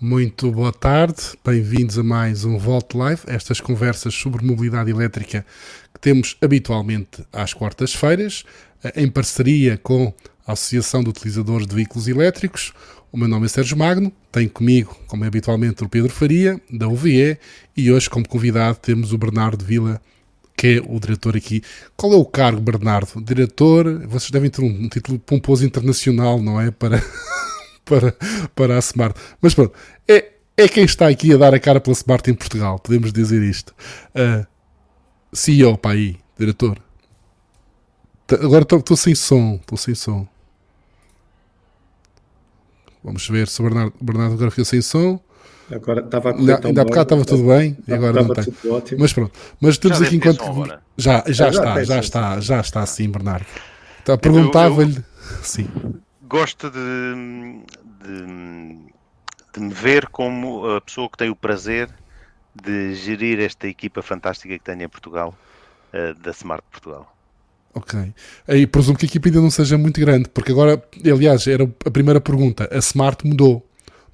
Muito boa tarde, bem-vindos a mais um Volt Live, estas conversas sobre mobilidade elétrica que temos habitualmente às quartas-feiras, eh, em parceria com a Associação de Utilizadores de Veículos Elétricos. O meu nome é Sérgio Magno, tenho comigo, como é habitualmente, o Pedro Faria, da UVE, e hoje, como convidado, temos o Bernardo Vila, que é o diretor aqui. Qual é o cargo, Bernardo? Diretor, vocês devem ter um, um título pomposo internacional, não é? Para. Para, para a Smart. Mas pronto, é, é quem está aqui a dar a cara pela Smart em Portugal, podemos dizer isto. Uh, CEO, para aí, diretor. Agora estou sem som, estou sem som. Vamos ver se o Bernardo, Bernardo agora fica sem som. Agora estava a correr Ainda há bocado estava tudo bem e agora não tem. Mas pronto, mas temos aqui enquanto. Já, já, já, está, já está, já está sim, Bernardo. Então, perguntava-lhe. Sim gosto de, de, de, me ver como a pessoa que tem o prazer de gerir esta equipa fantástica que tenho em Portugal, uh, da Smart Portugal. Ok. Aí presumo que a equipa ainda não seja muito grande, porque agora, aliás, era a primeira pergunta. A Smart mudou.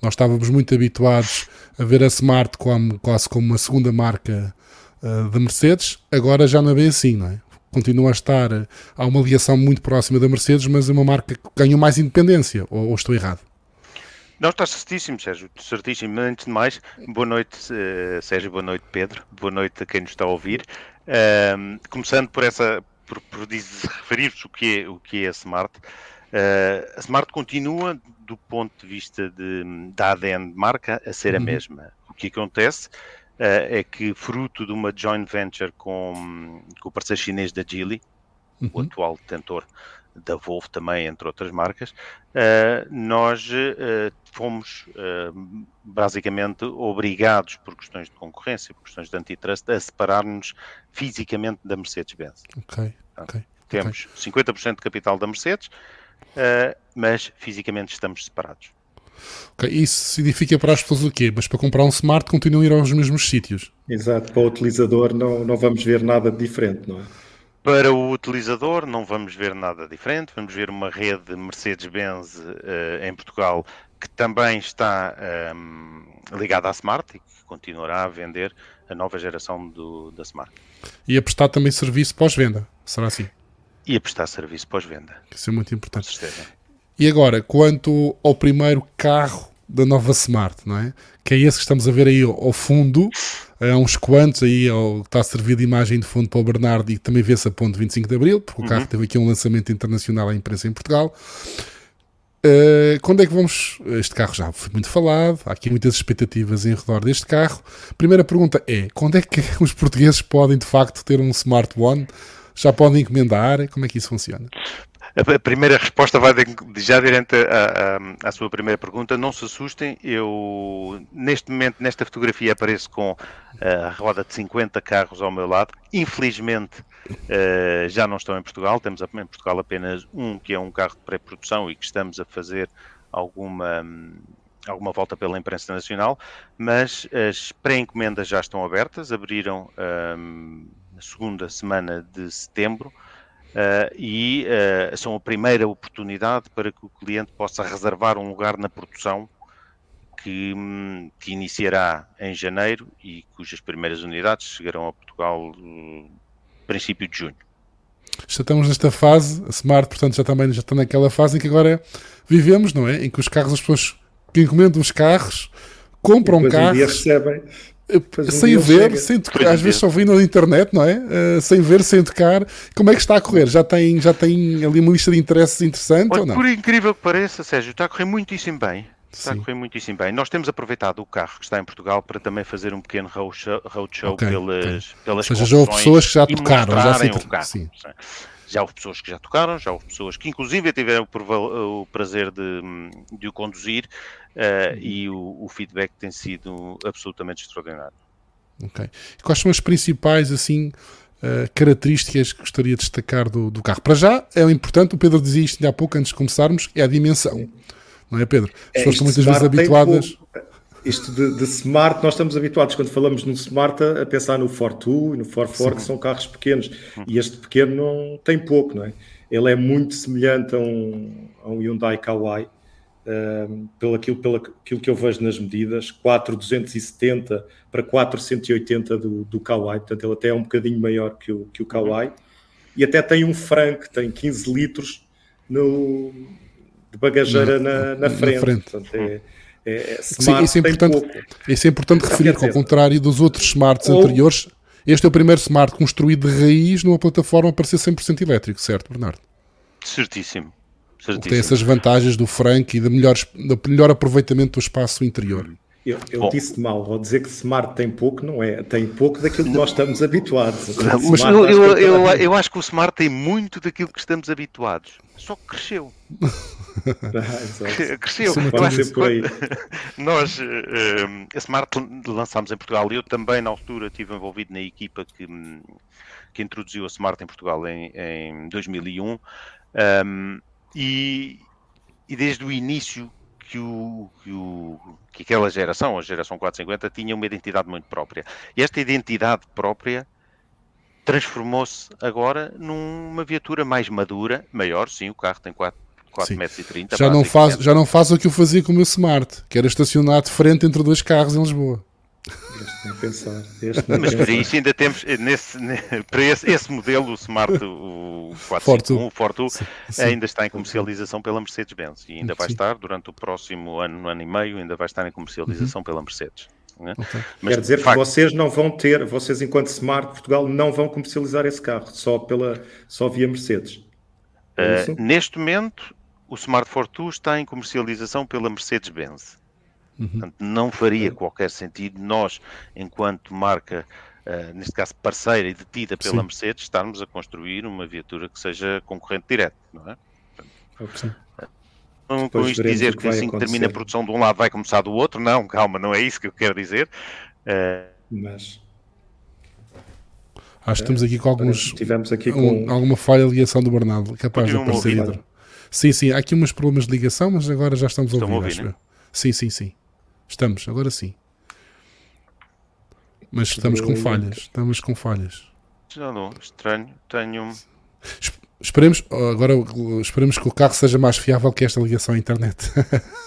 Nós estávamos muito habituados a ver a Smart como, quase como uma segunda marca uh, da Mercedes, agora já não é bem assim, não é? Continua a estar, há uma ligação muito próxima da Mercedes, mas é uma marca que ganhou mais independência, ou, ou estou errado? Não, está certíssimo, Sérgio, certíssimo. Antes de mais, boa noite, uh, Sérgio, boa noite, Pedro, boa noite a quem nos está a ouvir. Uh, começando por essa, por, por referir-vos o que é, o que é a Smart. Uh, a Smart continua, do ponto de vista de, da ADN de marca, a ser a uhum. mesma. O que acontece é que fruto de uma joint venture com, com o parceiro chinês da Geely, uhum. o atual detentor da Volvo também, entre outras marcas, uh, nós uh, fomos basicamente obrigados, por questões de concorrência, por questões de antitrust, a separar-nos fisicamente da Mercedes-Benz. Ok, ok. Temos okay. 50% de capital da Mercedes, mas fisicamente estamos separados. Okay, isso significa para as pessoas o quê? Mas para comprar um smart continuam a ir aos mesmos sítios. Exato, para o utilizador não, não vamos ver nada diferente, não é? Para o utilizador não vamos ver nada diferente, vamos ver uma rede Mercedes-Benz uh, em Portugal que também está um, ehm, ligada à Smart e que continuará a vender a nova geração do, da Smart. E a prestar também serviço pós-venda, será assim? E a prestar serviço pós-venda. Isso é muito importante. Com certeza. E agora, quanto ao primeiro carro da nova Smart, não é? Que é esse que estamos a ver aí ao fundo, há uns quantos aí, está a servir de imagem de fundo para o Bernardo e também vê-se a ponto 25 de Abril, porque uhum. o carro teve aqui um lançamento internacional à imprensa em Portugal. Uh, quando é que vamos? Este carro já foi muito falado, há aqui muitas expectativas em redor deste carro. Primeira pergunta é: quando é que os portugueses podem de facto ter um Smart One? Já podem encomendar? Como é que isso funciona? A primeira resposta vai já direto à, sua primeira pergunta. Não se assustem, eu neste momento, nesta fotografia, apareço com a roda de 50 carros ao meu lado. Infelizmente, uh, já não estão em Portugal. Temos em Portugal apenas um, que é um carro de pré-produção e que estamos a fazer alguma alguma volta pela imprensa nacional, mas as pré-encomendas já estão abertas, abriram um, na segunda semana de setembro Uh, e uh, são a primeira oportunidade para que o cliente possa reservar um lugar na produção que, um, que iniciará em janeiro e cujas primeiras unidades chegarão a Portugal no princípio de junho. Já estamos nesta fase, a Smart, portanto, já também já está naquela fase em que agora vivemos, não é? Em que os carros, as pessoas que encomendam os carros, compram carros. Um recebem sem ver, sem tocar, às vezes só vindo na internet, não é? Uh, sem ver, sem tocar. Como é que está a correr? Já tem, já tem ali uma lista de interesses interessante Olha, ou não? Por incrível que pareça, Sérgio, está a correr muitíssimo bem. Está Sim. a correr muitíssimo bem. Nós temos aproveitado o carro que está em Portugal para também fazer um pequeno roadshow, roadshow okay, pelas, okay. pelas Ou seja, já houve pessoas que já tocaram, já se... o carro. Sim. Já houve pessoas que já tocaram, já houve pessoas que inclusive tiveram o prazer de, de o conduzir uh, e o, o, feedback tem sido absolutamente extraordinário. Ok. Quais são as principais assim uh, características que gostaria de destacar do, do, carro? Para já é importante, o Pedro dizia isto há pouco antes de começarmos, é a dimensão. Não é, Pedro? As é, pessoas estão muitas vezes habituadas. Isto de, de, smart, nós estamos habituados quando falamos no smart a, pensar no Fortu e no Forfor, que são carros pequenos. E este pequeno não tem pouco, não é? Ele é muito semelhante a um, a um Hyundai Kauai, uh, pelo, aquilo, pelo aquilo que eu vejo nas medidas, 4,270 para 480 do, do Kawai, portanto ele até é um bocadinho maior que o, que o e até tem um Frank, tem 15 litros no, de bagageira na, na, frente. Na frente. Portanto, é, é, é Sim, isso, é importante, isso é importante referir que, ao contrário dos outros smarts ou, anteriores, este é o primeiro smart construído de raiz numa plataforma para ser 100% elétrico, certo, Bernardo? Certíssimo. Certíssimo. Tem essas vantagens do Frank e do melhor, do melhor aproveitamento do espaço interior. Eu, eu disse mal, vou dizer que Smart tem pouco, não é? Tem pouco daquilo que nós estamos habituados. Mas eu, eu, eu, eu, acho que o Smart tem muito daquilo que estamos habituados, só que cresceu. ah, cresceu. Aí. Nós, uh, a Smart lançámos em Portugal e eu também, na altura, estive envolvido na equipa que, que introduziu a Smart em Portugal em, em 2001. Um, e, e desde o início que, o, que, o, que aquela geração, a geração 450, tinha uma identidade muito própria. E esta identidade própria transformou-se agora numa viatura mais madura, maior, sim, o carro tem 4, 4 metros e 30. Já não, faz, já não faz o que eu fazia com o meu Smart, que era estacionar de frente entre dois carros em Lisboa. Este nem pensar. Este nem Mas para isso ainda temos, nesse, para esse, esse modelo, o Smart, o 451, o Fortu, ainda está em comercialização pela Mercedes-Benz e ainda vai estar durante o próximo ano, ano e meio, ainda vai estar em comercialização uhum. pela Mercedes. Né? Okay. Mas, Quer dizer que facto, vocês não vão ter, vocês enquanto Smart Portugal não vão comercializar esse carro, só, pela, só via Mercedes. Uh, neste momento, o Smart Fortu está em comercialização pela Mercedes-Benz. Uhum. Portanto, não faria qualquer sentido nós, enquanto marca, uh, neste caso parceira e detida pela Sim. Mercedes, estarmos a construir uma viatura que seja concorrente direto, não é? Portanto, não com isto dizer que, que assim que termina a produção de um lado vai começar do outro, não, calma, não é isso que eu quero dizer. Uh, Mas Acho que estamos aqui com alguns. Tivemos aqui com. Um, alguma falha de ligação do Bernardo, capaz de aparecer. Sim, sim, há aqui uns problemas de ligação, mas agora já estamos a ouvir. ouvir né? Sim, sim, sim. Estamos, agora sim. Mas estamos com falhas. Estamos com falhas. Não, estranho. Tenho. Esperemos, agora esperemos que o carro seja mais fiável que esta ligação à internet.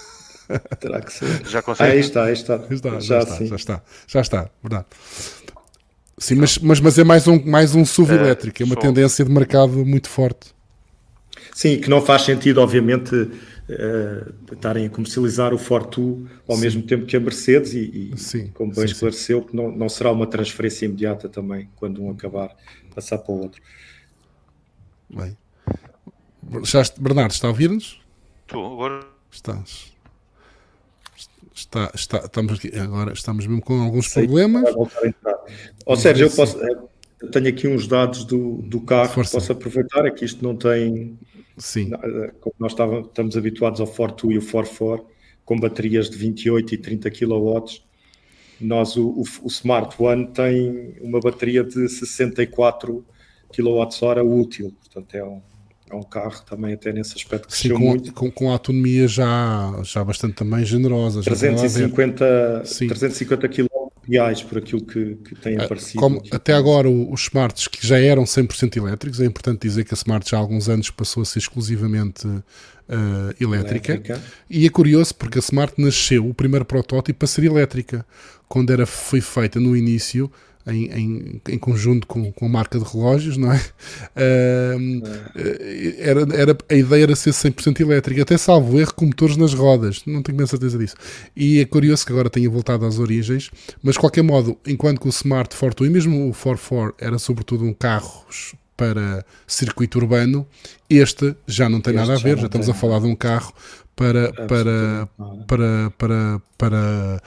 Terá que ser. Já consegue? Aí está, aí está. está já, já, está, já está, já está, verdade. Sim, mas, mas, mas é mais um, mais um SUV é, elétrico, é uma tendência de mercado muito forte. Sim, que não faz sentido, obviamente, uh, estarem a comercializar o Fortu ao sim. mesmo tempo que a Mercedes e, e sim, como bem sim, esclareceu, que não, não será uma transferência imediata também quando um acabar passar para o outro. Bem. Já, Bernardo, está a ouvir-nos? Estou, agora. Estás. Está, está, estamos aqui, agora estamos mesmo com alguns Sei problemas. Ou seja, eu posso, eu tenho aqui uns dados do, do carro Força. que posso aproveitar, é que isto não tem Sim. Como nós estávamos, estamos habituados ao Fortu e o For4 com baterias de 28 e 30 kW, nós o, o, o Smart One tem uma bateria de 64 kWh útil, portanto é um, é um carro também até nesse aspecto que Sim, com, muito. Com, com a autonomia já, já bastante também generosa. 350, 350 km reais por aquilo que, que tem ah, aparecido. Como até agora os smarts que já eram 100% elétricos, é importante dizer que a Smart já há alguns anos passou a ser exclusivamente uh, elétrica. elétrica. E é curioso porque a Smart nasceu, o primeiro protótipo, para ser elétrica. Quando era, foi feita no início, em, em, em, conjunto com, com a marca de relógios, não é? Uh, era, era, a ideia era ser 100% elétrica, até salvo erro com motores nas rodas, não tenho bem certeza disso. E é curioso que agora tenha voltado às origens, mas de qualquer modo, enquanto que o Smart Fortwo e mesmo o 44 era sobretudo um carro para circuito urbano, este já não tem este nada a ver, já, já estamos a falar de um carro para, para, para, para, para,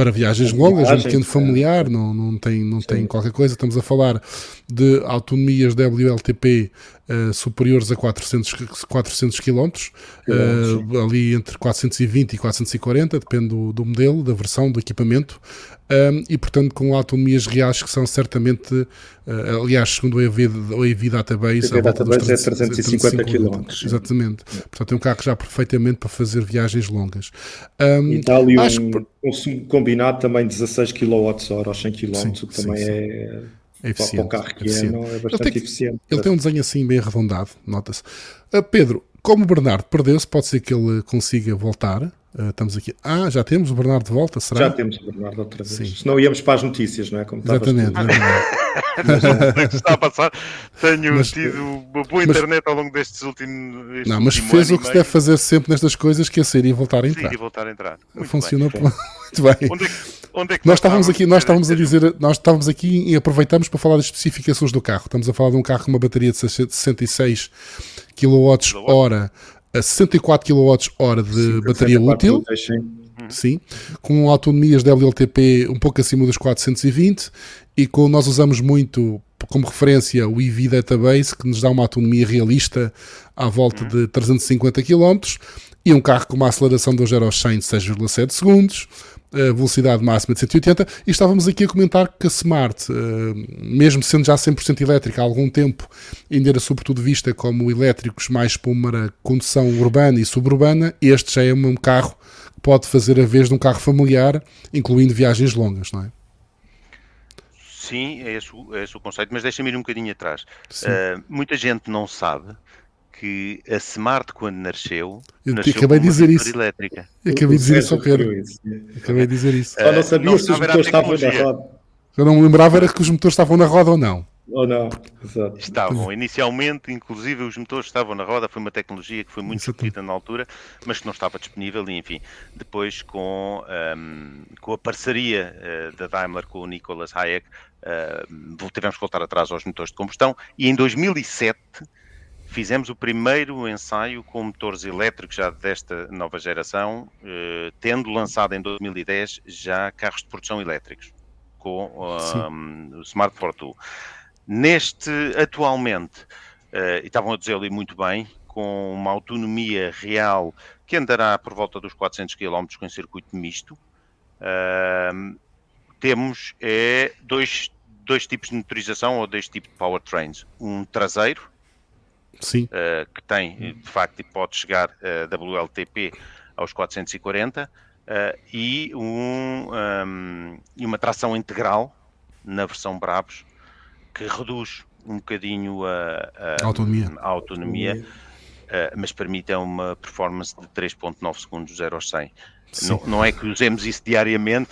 para viagens longas, viagens, um pequeno familiar, é. não, não, tem, não tem qualquer coisa. Estamos a falar de autonomias WLTP uh, superiores a 400, 400 km, uh, ali entre 420 e 440, depende do, do modelo, da versão, do equipamento, um, e portanto com autonomias reais que são certamente, uh, aliás, segundo o EV, o EV Database, o Database é 350 km. Exatamente. É. Portanto, é um carro já perfeitamente para fazer viagens longas. Um, e ali um, que... consumo combinado também 16 kWh aos 100 km, sim, o que também sim. é é eficiente. Para o carro que é, não, é bastante ele tem, eficiente. Ele tem um desenho assim bem arredondado, nota-se. Uh, Pedro, como o Bernardo perdeu-se, pode ser que ele consiga voltar. Uh, estamos aqui. Ah, já temos o Bernardo de volta, será? Já temos o Bernardo outra vez. Sim. Senão íamos para as notícias, não é? Como exatamente. exatamente. está a passar. Tenho mas, tido uma boa mas, internet ao longo destes últimos. Este não, mas fez o que se deve fazer sempre nestas coisas, que é sair e voltar a entrar. Sair e voltar a entrar. Muito Funcionou bem. muito bem. Onde é que, onde é que nós estávamos aqui, nós estávamos a dizer, nós estávamos aqui e aproveitamos para falar das especificações do carro. Estamos a falar de um carro com uma bateria de 66 kWh a 64 kWh de Sim, bateria útil. Sim, com autonomias de WLTP um pouco acima dos 420 e com nós usamos muito como referência o EV Database que nos dá uma autonomia realista à volta de 350 km e um carro com uma aceleração de 0 aos 100 de 6,7 segundos, a velocidade máxima de 180 e estávamos aqui a comentar que a Smart, eh, mesmo sendo já 100% elétrica há algum tempo, ainda era sobretudo vista como elétricos mais para uma condução urbana e suburbana, este já é um carro que pode fazer a vez de um carro familiar, incluindo viagens longas, não é? Sim, é esse, é esse o conceito, mas deixa-me ir um bocadinho atrás. Uh, muita gente não sabe que a Smart, quando nasceu, eu nasceu acabei de dizer isso. elétrica. Eu acabei de dizer isso ao Pedro. Acabei de dizer isso. Eu não sabia se os motores estavam na roda. Eu não me lembrava era que os motores estavam na roda ou não. Ou não, Exato. Estavam, inicialmente, inclusive os motores estavam na roda, foi uma tecnologia que foi muito discutida na altura, mas que não estava disponível e enfim, depois com, um, com a parceria uh, da Daimler com o Nicolas Hayek, uh, tivemos que voltar atrás aos motores de combustão e em 2007 Fizemos o primeiro ensaio com motores elétricos já desta nova geração, eh, tendo lançado em 2010 já carros de produção elétricos com um, o Smart Fortwo. Neste, atualmente, uh, e estavam a dizer ali muito bem, com uma autonomia real que andará por volta dos 400 km com circuito misto, temos é, dois, dois tipos de motorização ou dois tipos de powertrains. Um traseiro, Sim. Uh, que tem, de facto, e pode chegar a WLTP aos 440, uh, e, um, um, e uma tração integral na versão Brabus, que reduz um bocadinho a, a autonomia, a autonomia uh, mas permite uma performance de 3.9 segundos 0 aos 100. Não, não, é que usemos isso diariamente,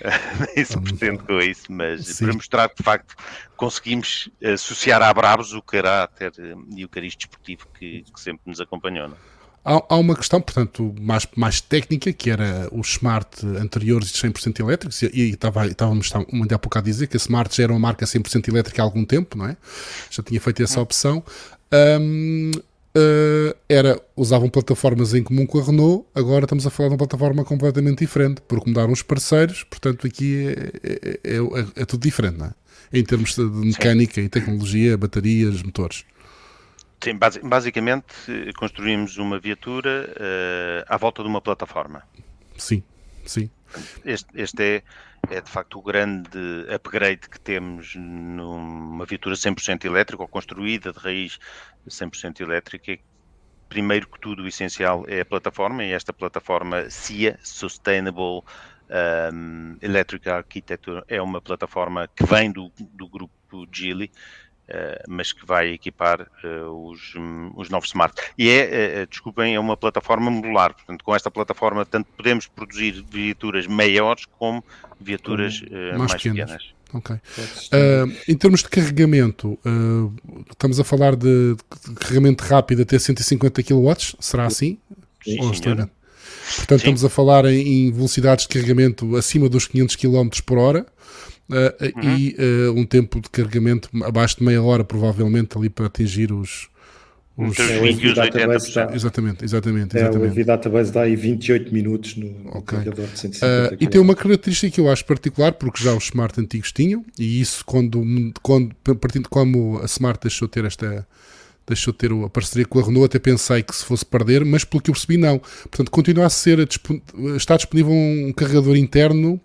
nem se pretende com isso, mas Sim. para mostrar que de facto conseguimos associar à Bravos o caráter e o cariz desportivo que, que sempre nos acompanhou. Não? É? Há, há, uma questão, portanto, mais, mais técnica, que era os Smart anteriores de 100% elétricos, e, e estava, estávamos muito há pouco a dizer que a Smart já era uma marca 100% elétrica há algum tempo, não é? Já tinha feito essa hum. opção. Um, uh, era, usavam plataformas em comum com a Renault, agora estamos a falar de uma plataforma completamente diferente, porque mudaram os parceiros, portanto aqui é, é, é, é, é tudo diferente, não é? Em termos de mecânica Sim. e tecnologia, baterias, motores. Sim, basicamente construímos uma viatura uh, à volta de uma plataforma. Sim, sim. Este, este é, é de facto o grande upgrade que temos numa viatura 100% elétrica ou construída de raiz 100% elétrica. Primeiro que tudo, o essencial é a plataforma e esta plataforma SIA, Sustainable um, Electric Architecture, é uma plataforma que vem do, do grupo Geely mas que vai equipar uh, os, os novos smart. E é, uh, desculpem, é uma plataforma modular, portanto, com esta plataforma tanto podemos produzir viaturas maiores como viaturas mais, mais, pequenas. pequenas. Ok. em termos de carregamento, estamos a falar de, de, carregamento rápido até 150 kW, será assim? Sim, Portanto, Sim. estamos a falar em, em velocidades de carregamento acima dos 500 km por hora uh, uhum. e uh, um tempo de carregamento abaixo de meia hora, provavelmente, ali para atingir os. os... É, o Exatamente, exatamente, exatamente. É, o EV Database dá aí 28 minutos no okay. carregador de 150 uh, E tem uma característica que eu acho particular, porque já os Smart antigos tinham, e isso quando, quando partindo de como a Smart deixou ter esta deixou ter a parceria com a Renault, até pensei que se fosse perder, mas pelo que eu percebi não. Portanto, continua a ser, está disponível um carregador interno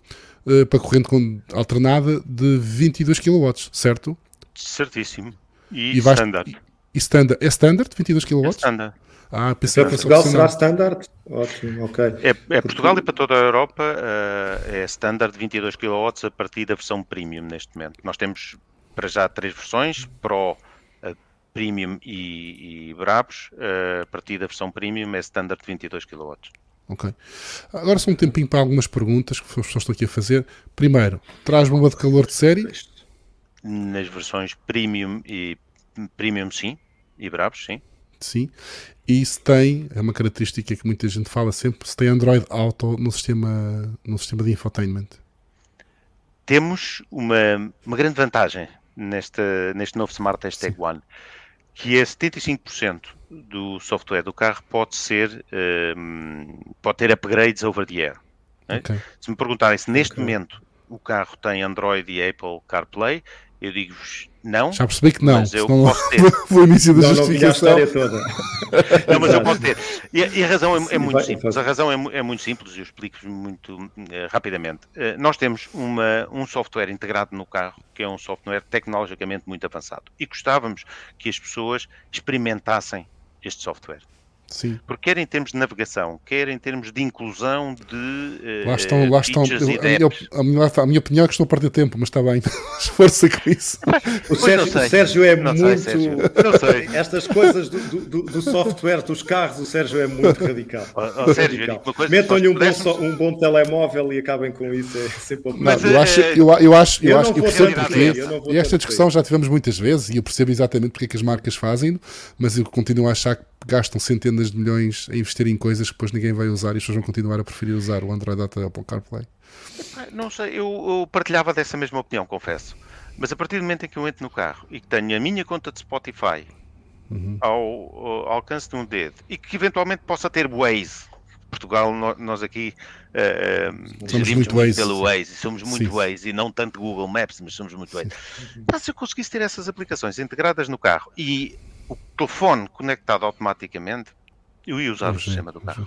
uh, para corrente alternada de 22 kW, certo? Certíssimo. E, e vais, standard. E, e standard. É standard 22 kW? É standard. Ah, pensei para Portugal será standard? Ótimo, ok. É, é Portugal e para toda a Europa uh, é standard 22 kW a partir da versão premium neste momento. Nós temos para já três versões, Pro, uh, Premium e, e Brabos, uh, a partir da versão Premium é standard 22 kW. Ok. Agora só um tempinho para algumas perguntas que as pessoas estão aqui a fazer. Primeiro, traz bomba de calor de série? Nas versões Premium e Premium sim, e Brabos sim. Sim. E se tem, é uma característica que muita gente fala sempre, se tem Android Auto no sistema, no sistema de infotainment. Temos uma, uma grande vantagem neste, neste novo Smart Hashtag. One, que é 75% do software do carro pode ser, um, ehm, pode ter upgrades over the air. Né? Okay. Se me perguntarem se neste okay. momento o carro tem Android e Apple CarPlay, eu digo-vos não. Já percebi que não. Mas eu posso ter. Foi o início da não, justificação. Não, toda. não, mas eu posso ter. E, e a razão é, é muito simples. A razão é, é muito simples e eu explico-vos muito uh, rapidamente. Uh, nós temos uma, um software integrado no carro que é um software tecnologicamente muito avançado. E gostávamos que as pessoas experimentassem este software. Sim. Porque quer em termos de navegação, quer em termos de inclusão de lá estão, lá estão, eu, a, minha, a, minha, a, minha, opinião é que estou a perder tempo, mas está bem, esforça com isso. O Sérgio, o Sérgio, é não muito. Sei, Sérgio. Não sei. Estas coisas do, do, do, software dos carros, o Sérgio é muito radical. Oh, Sérgio, Metam-lhe um, bom, um bom telemóvel e acabem com isso. É sempre mas, eu, acho, eu, eu acho, eu, eu acho, eu percebo porque. E esta discussão já tivemos muitas vezes e eu percebo exatamente porque é que as marcas fazem, mas eu continuo a achar que gastam centenas de milhões a investir em coisas que depois ninguém vai usar e as pessoas vão continuar a preferir usar o Android Auto Apple CarPlay. Não sei, eu, eu, partilhava dessa mesma opinião, confesso. Mas a partir do momento em que eu entro no carro e que tenho a minha conta de Spotify uhum. ao, ao, alcance de um dedo e que eventualmente possa ter Waze, Portugal, nós aqui uh, somos muito Waze, pelo Waze, somos muito sim. Waze e não tanto Google Maps, mas somos muito Waze. Então, se eu conseguisse ter essas aplicações integradas no carro e o telefone conectado automaticamente, eu ia usar o sistema do carro.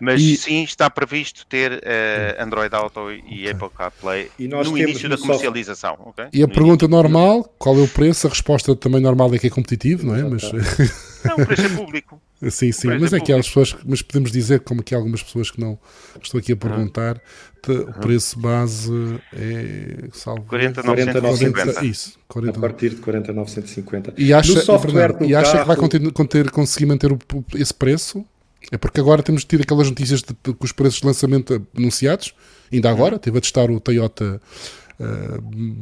Mas e... sim, está previsto ter uh, Android Auto e okay. Apple CarPlay no início da comercialização. Okay? E a no pergunta normal, qual é o preço? A resposta também normal é que é competitivo, não é? Mas... Não, o preço é público. Sim, sim, mas é, que as pessoas, mas podemos dizer, como aqui algumas pessoas que não estou aqui a perguntar, uhum. o preço base é salvo 40,950. Isso, 40, a partir de 40,950. E acha, software e acha carro... que vai conseguir, conseguir manter o, esse preço? É porque agora temos tido aquelas notícias de, de, com os preços de lançamento anunciados, ainda agora, uhum. teve a testar o Toyota uh,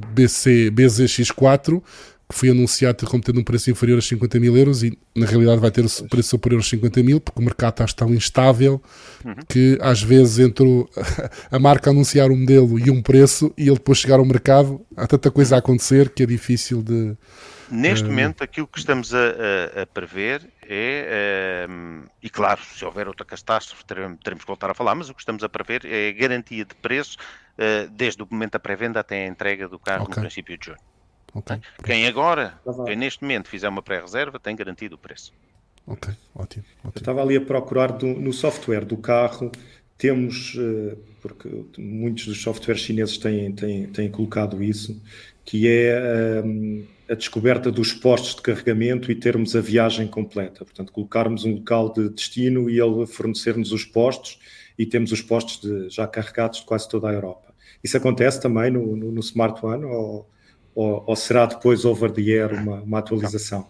BC, BZX4 que foi anunciado como tendo um preço inferior a 50 mil euros e na realidade vai ter o preço superior a 50 mil porque o mercado está tão instável uhum. que às vezes entre a marca anunciar um modelo e um preço e ele depois chegar ao mercado há tanta coisa a acontecer que é difícil de Neste uh... momento, aquilo que estamos a, a, a prever é, um, e claro, se houver outra catástrofe, teremos, teremos, que voltar a falar, mas o que estamos a prever é a garantia de preço uh, desde o momento da pré-venda até a entrega do carro okay. no princípio de junho. Okay. Quem agora, tá quem neste momento fizer uma pré-reserva, tem garantido o preço. Ok, ótimo. ótimo. Eu estava ali a procurar do, no software do carro, temos, eh, porque muitos dos softwares chineses têm, têm, têm colocado isso, que é um, eh, a descoberta dos postos de carregamento e termos a viagem completa. Portanto, colocarmos um local de destino e ele fornecer-nos os postos e temos os postos de, já carregados de quase toda a Europa. Isso acontece também no, no, no Smart One ou ou, ou será depois over the air uma, uma atualização?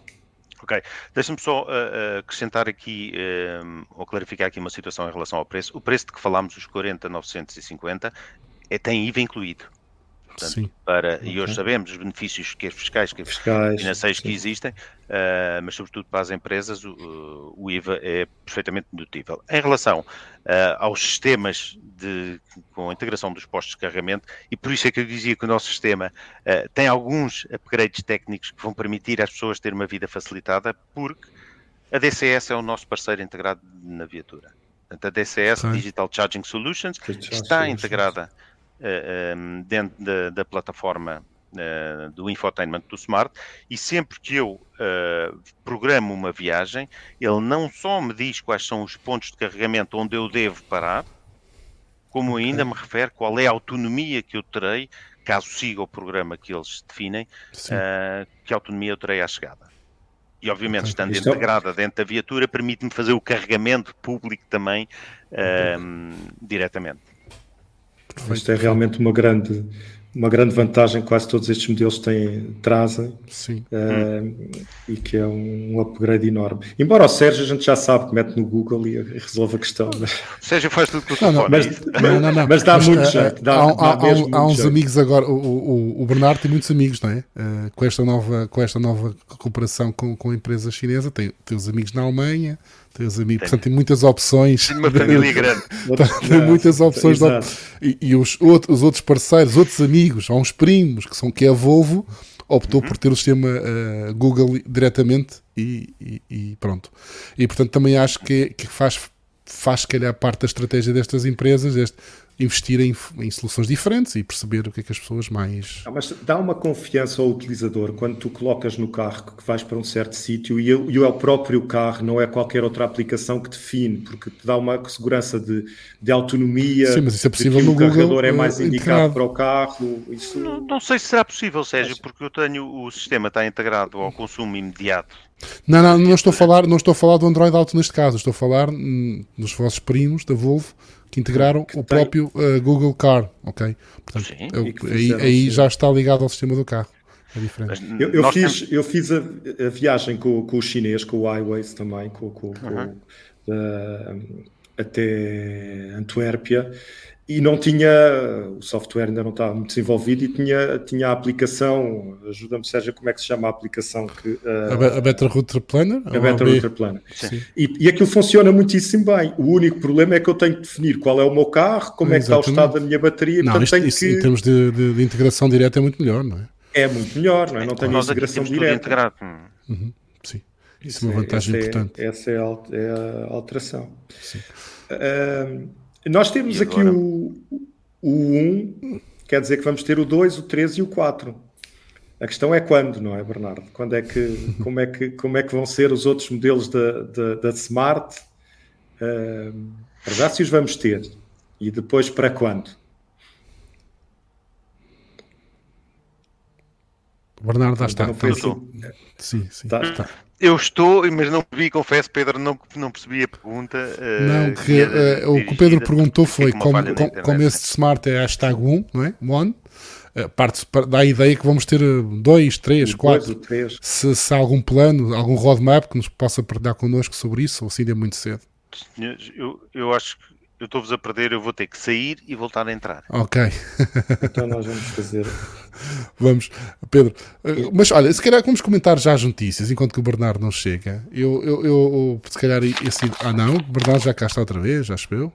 Ok, deixa-me só uh, acrescentar aqui, uh, ou clarificar aqui uma situação em relação ao preço. O preço de que falámos, os 40,950, é, tem IVA incluído. Portanto, sim. Para, okay. E hoje sabemos os benefícios, quer fiscais, quer fiscais, financeiros sim. que existem, uh, mas sobretudo para as empresas o, o, IVA é perfeitamente dedutível. Em relação uh, aos sistemas de, com a integração dos postos de carregamento, e por isso é que eu dizia que o nosso sistema uh, tem alguns upgrades técnicos que vão permitir às pessoas ter uma vida facilitada, porque a DCS é o nosso parceiro integrado na viatura. Portanto, a DCS, okay. Digital Charging Solutions, está integrada uh, um, dentro da, da plataforma uh, do infotainment do Smart e sempre que eu uh, programo uma viagem, ele não só me diz quais são os pontos de carregamento onde eu devo parar, como ainda me refere qual é a autonomia que eu terei, caso siga o programa que eles definem, uh, que autonomia eu terei à chegada. E obviamente, estando Isto é integrada é... dentro da viatura, permite-me fazer o carregamento público também uh, diretamente. Isto é realmente uma grande, uma grande vantagem que quase todos estes modelos têm, trazem Sim. uh, e que é um upgrade enorme. Embora o Sérgio a gente já sabe que mete no Google e resolve a questão. Mas... Sérgio faz tudo com o telefone. Mas, mas, não, não, não. mas dá mas, muito uh, jeito. Dá, há, dá há, há, há uns jeito. amigos agora, o, o, o, Bernardo tem muitos amigos, não é? Uh, com, esta nova, com esta nova cooperação com, com a empresa chinesa, tem, tem os amigos na Alemanha, tem os amigos, portanto tem muitas opções. Tem uma família grande. tem muitas opções. De, e, e os, outros, os outros parceiros, outros amigos, há uns primos que são que é a Volvo, optou uhum. por ter o sistema uh, Google diretamente e, e, e, pronto. E portanto também acho que, que faz, faz, se calhar, parte da estratégia destas empresas, este, investir em, em, soluções diferentes e perceber o que é que as pessoas mais. Ah, mas dá uma confiança ao utilizador quando tu colocas no carro que vais para um certo sítio e, e é o próprio carro, não é qualquer outra aplicação que define, porque te dá uma segurança de, de autonomia. Sim, mas isso é possível no o carregador é mais indicado para o carro. Isso... Não, não, sei se será possível, Sérgio, porque eu tenho o sistema está integrado ao consumo imediato. Não, não, não estou a falar, não estou a falar do Android Auto neste caso, estou a falar hum, nos vossos primos da Volvo que integraram que o tem... próprio uh, Google Car, ok? Portanto, eu, aí, aí já está ligado ao sistema do carro. É diferente. Eu, eu fiz, temos... eu fiz a, a viagem com, com, o chinês, com o iWays também, com, com, uhum. com uh, até Antuérpia e não tinha, o software ainda não estava muito desenvolvido e tinha, tinha a aplicação, ajuda-me Sérgio, como é que se chama a aplicação? Que, uh, a, a Better Router Planner? A Better Router Planner. E, e aquilo funciona muitíssimo bem. O único problema é que eu tenho que definir qual é o meu carro, como é que está o estado da minha bateria. Não, isto, isso, que... em termos de, de, de, integração direta é muito melhor, não é? É muito melhor, não é? Não tenho integração direta. Uhum, sim. Isso, isso, é uma vantagem é, importante. Essa é a, é a alteração. Sim. Uh, nós temos aqui o, o 1, quer dizer que vamos ter o 2, o 3 e o 4. A questão é quando, não é, Bernardo? Quando é que, como, é que, como é que vão ser os outros modelos da, da, da Smart? Uh, já se os vamos ter. E depois para quando? Bernardo, já está. está. Sim, sim. Está. está. Eu estou, mas não vi, confesso, Pedro, não, não percebi a pergunta. Uh, não, que, uh, o que o Pedro perguntou foi como, como, como esse smart é hashtag 1, não é? One. Uh, parte dá a ideia que vamos ter 2, 3, 4. Se, se há algum plano, algum roadmap que nos possa partilhar connosco sobre isso, ou se ainda é muito cedo. Eu, eu acho que eu estou-vos a perder, eu vou ter que sair e voltar a entrar. Ok. então nós vamos fazer. Vamos, Pedro. Eh, mas olha, se calhar vamos comentar já as notícias enquanto que o Bernardo não chega. Eu, eu, eu se calhar esse. Ah, não, o Bernardo já cá está outra vez, já eu.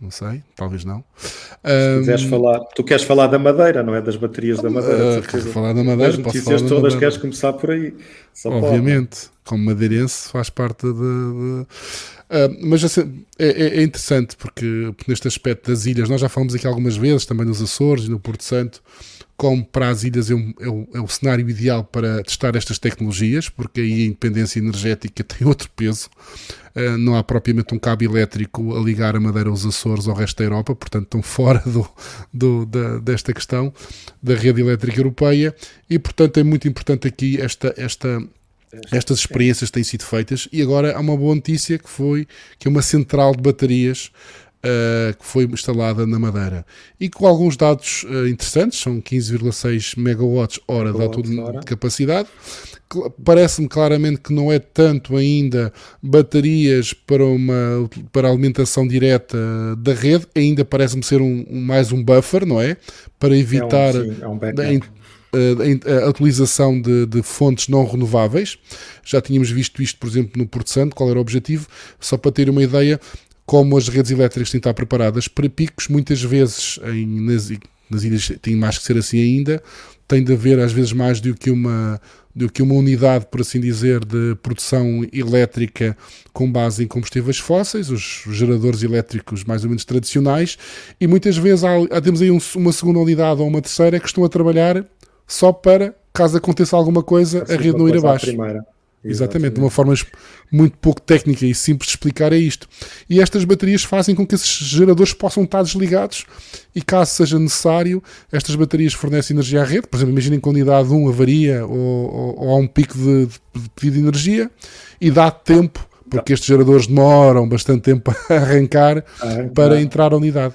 Não sei, talvez não. Se quiseres um, falar, tu queres falar da madeira, não é? Das baterias da madeira. Uh, quero falar da madeira. As notícias todas madeira. queres começar por aí. Só Obviamente, pode. como madeirense, faz parte de, de Uh, mas assim, é, é, interessante porque, neste aspecto das ilhas, nós já falamos aqui algumas vezes, também nos Açores e no Porto Santo, como para as ilhas é, um, é, um, é o cenário ideal para testar estas tecnologias, porque aí a independência energética tem outro peso. Uh, não há propriamente um cabo elétrico a ligar a Madeira aos Açores ao resto da Europa, portanto estão fora do, do, da, desta questão da rede elétrica europeia e portanto é muito importante aqui esta, esta, estas experiências têm sido feitas e agora há uma boa notícia que foi que é uma central de baterias uh, que foi instalada na Madeira e com alguns dados uh, interessantes, são 15,6 megawatts hora de, auto de capacidade. Parece-me claramente que não é tanto ainda baterias para uma para alimentação direta da rede, ainda parece-me ser um, um, mais um buffer, não é? Para evitar é um, sim, é um a, a utilização de, de, fontes não renováveis. Já tínhamos visto isto, por exemplo, no Porto Santo. Qual era o objetivo? Só para ter uma ideia, como as redes elétricas têm que estar preparadas para picos, muitas vezes em, nas, nas ilhas tem mais que ser assim ainda, tem de haver às vezes mais do que uma do que uma unidade, por assim dizer, de produção elétrica com base em combustíveis fósseis, os geradores elétricos mais ou menos tradicionais, e muitas vezes há, temos aí um, uma segunda unidade ou uma terceira que estão a trabalhar só para, caso aconteça alguma coisa, a rede não ir abaixo. Exatamente, Exatamente, de uma forma muito pouco técnica e simples de explicar é isto. E estas baterias fazem com que esses geradores possam estar desligados e, caso seja necessário, estas baterias fornecem energia à rede. Por exemplo, imaginem que a unidade 1 avaria ou, ou, ou há um pico de, de pedido de energia e dá tempo, porque estes geradores demoram bastante tempo a arrancar, para entrar a unidade.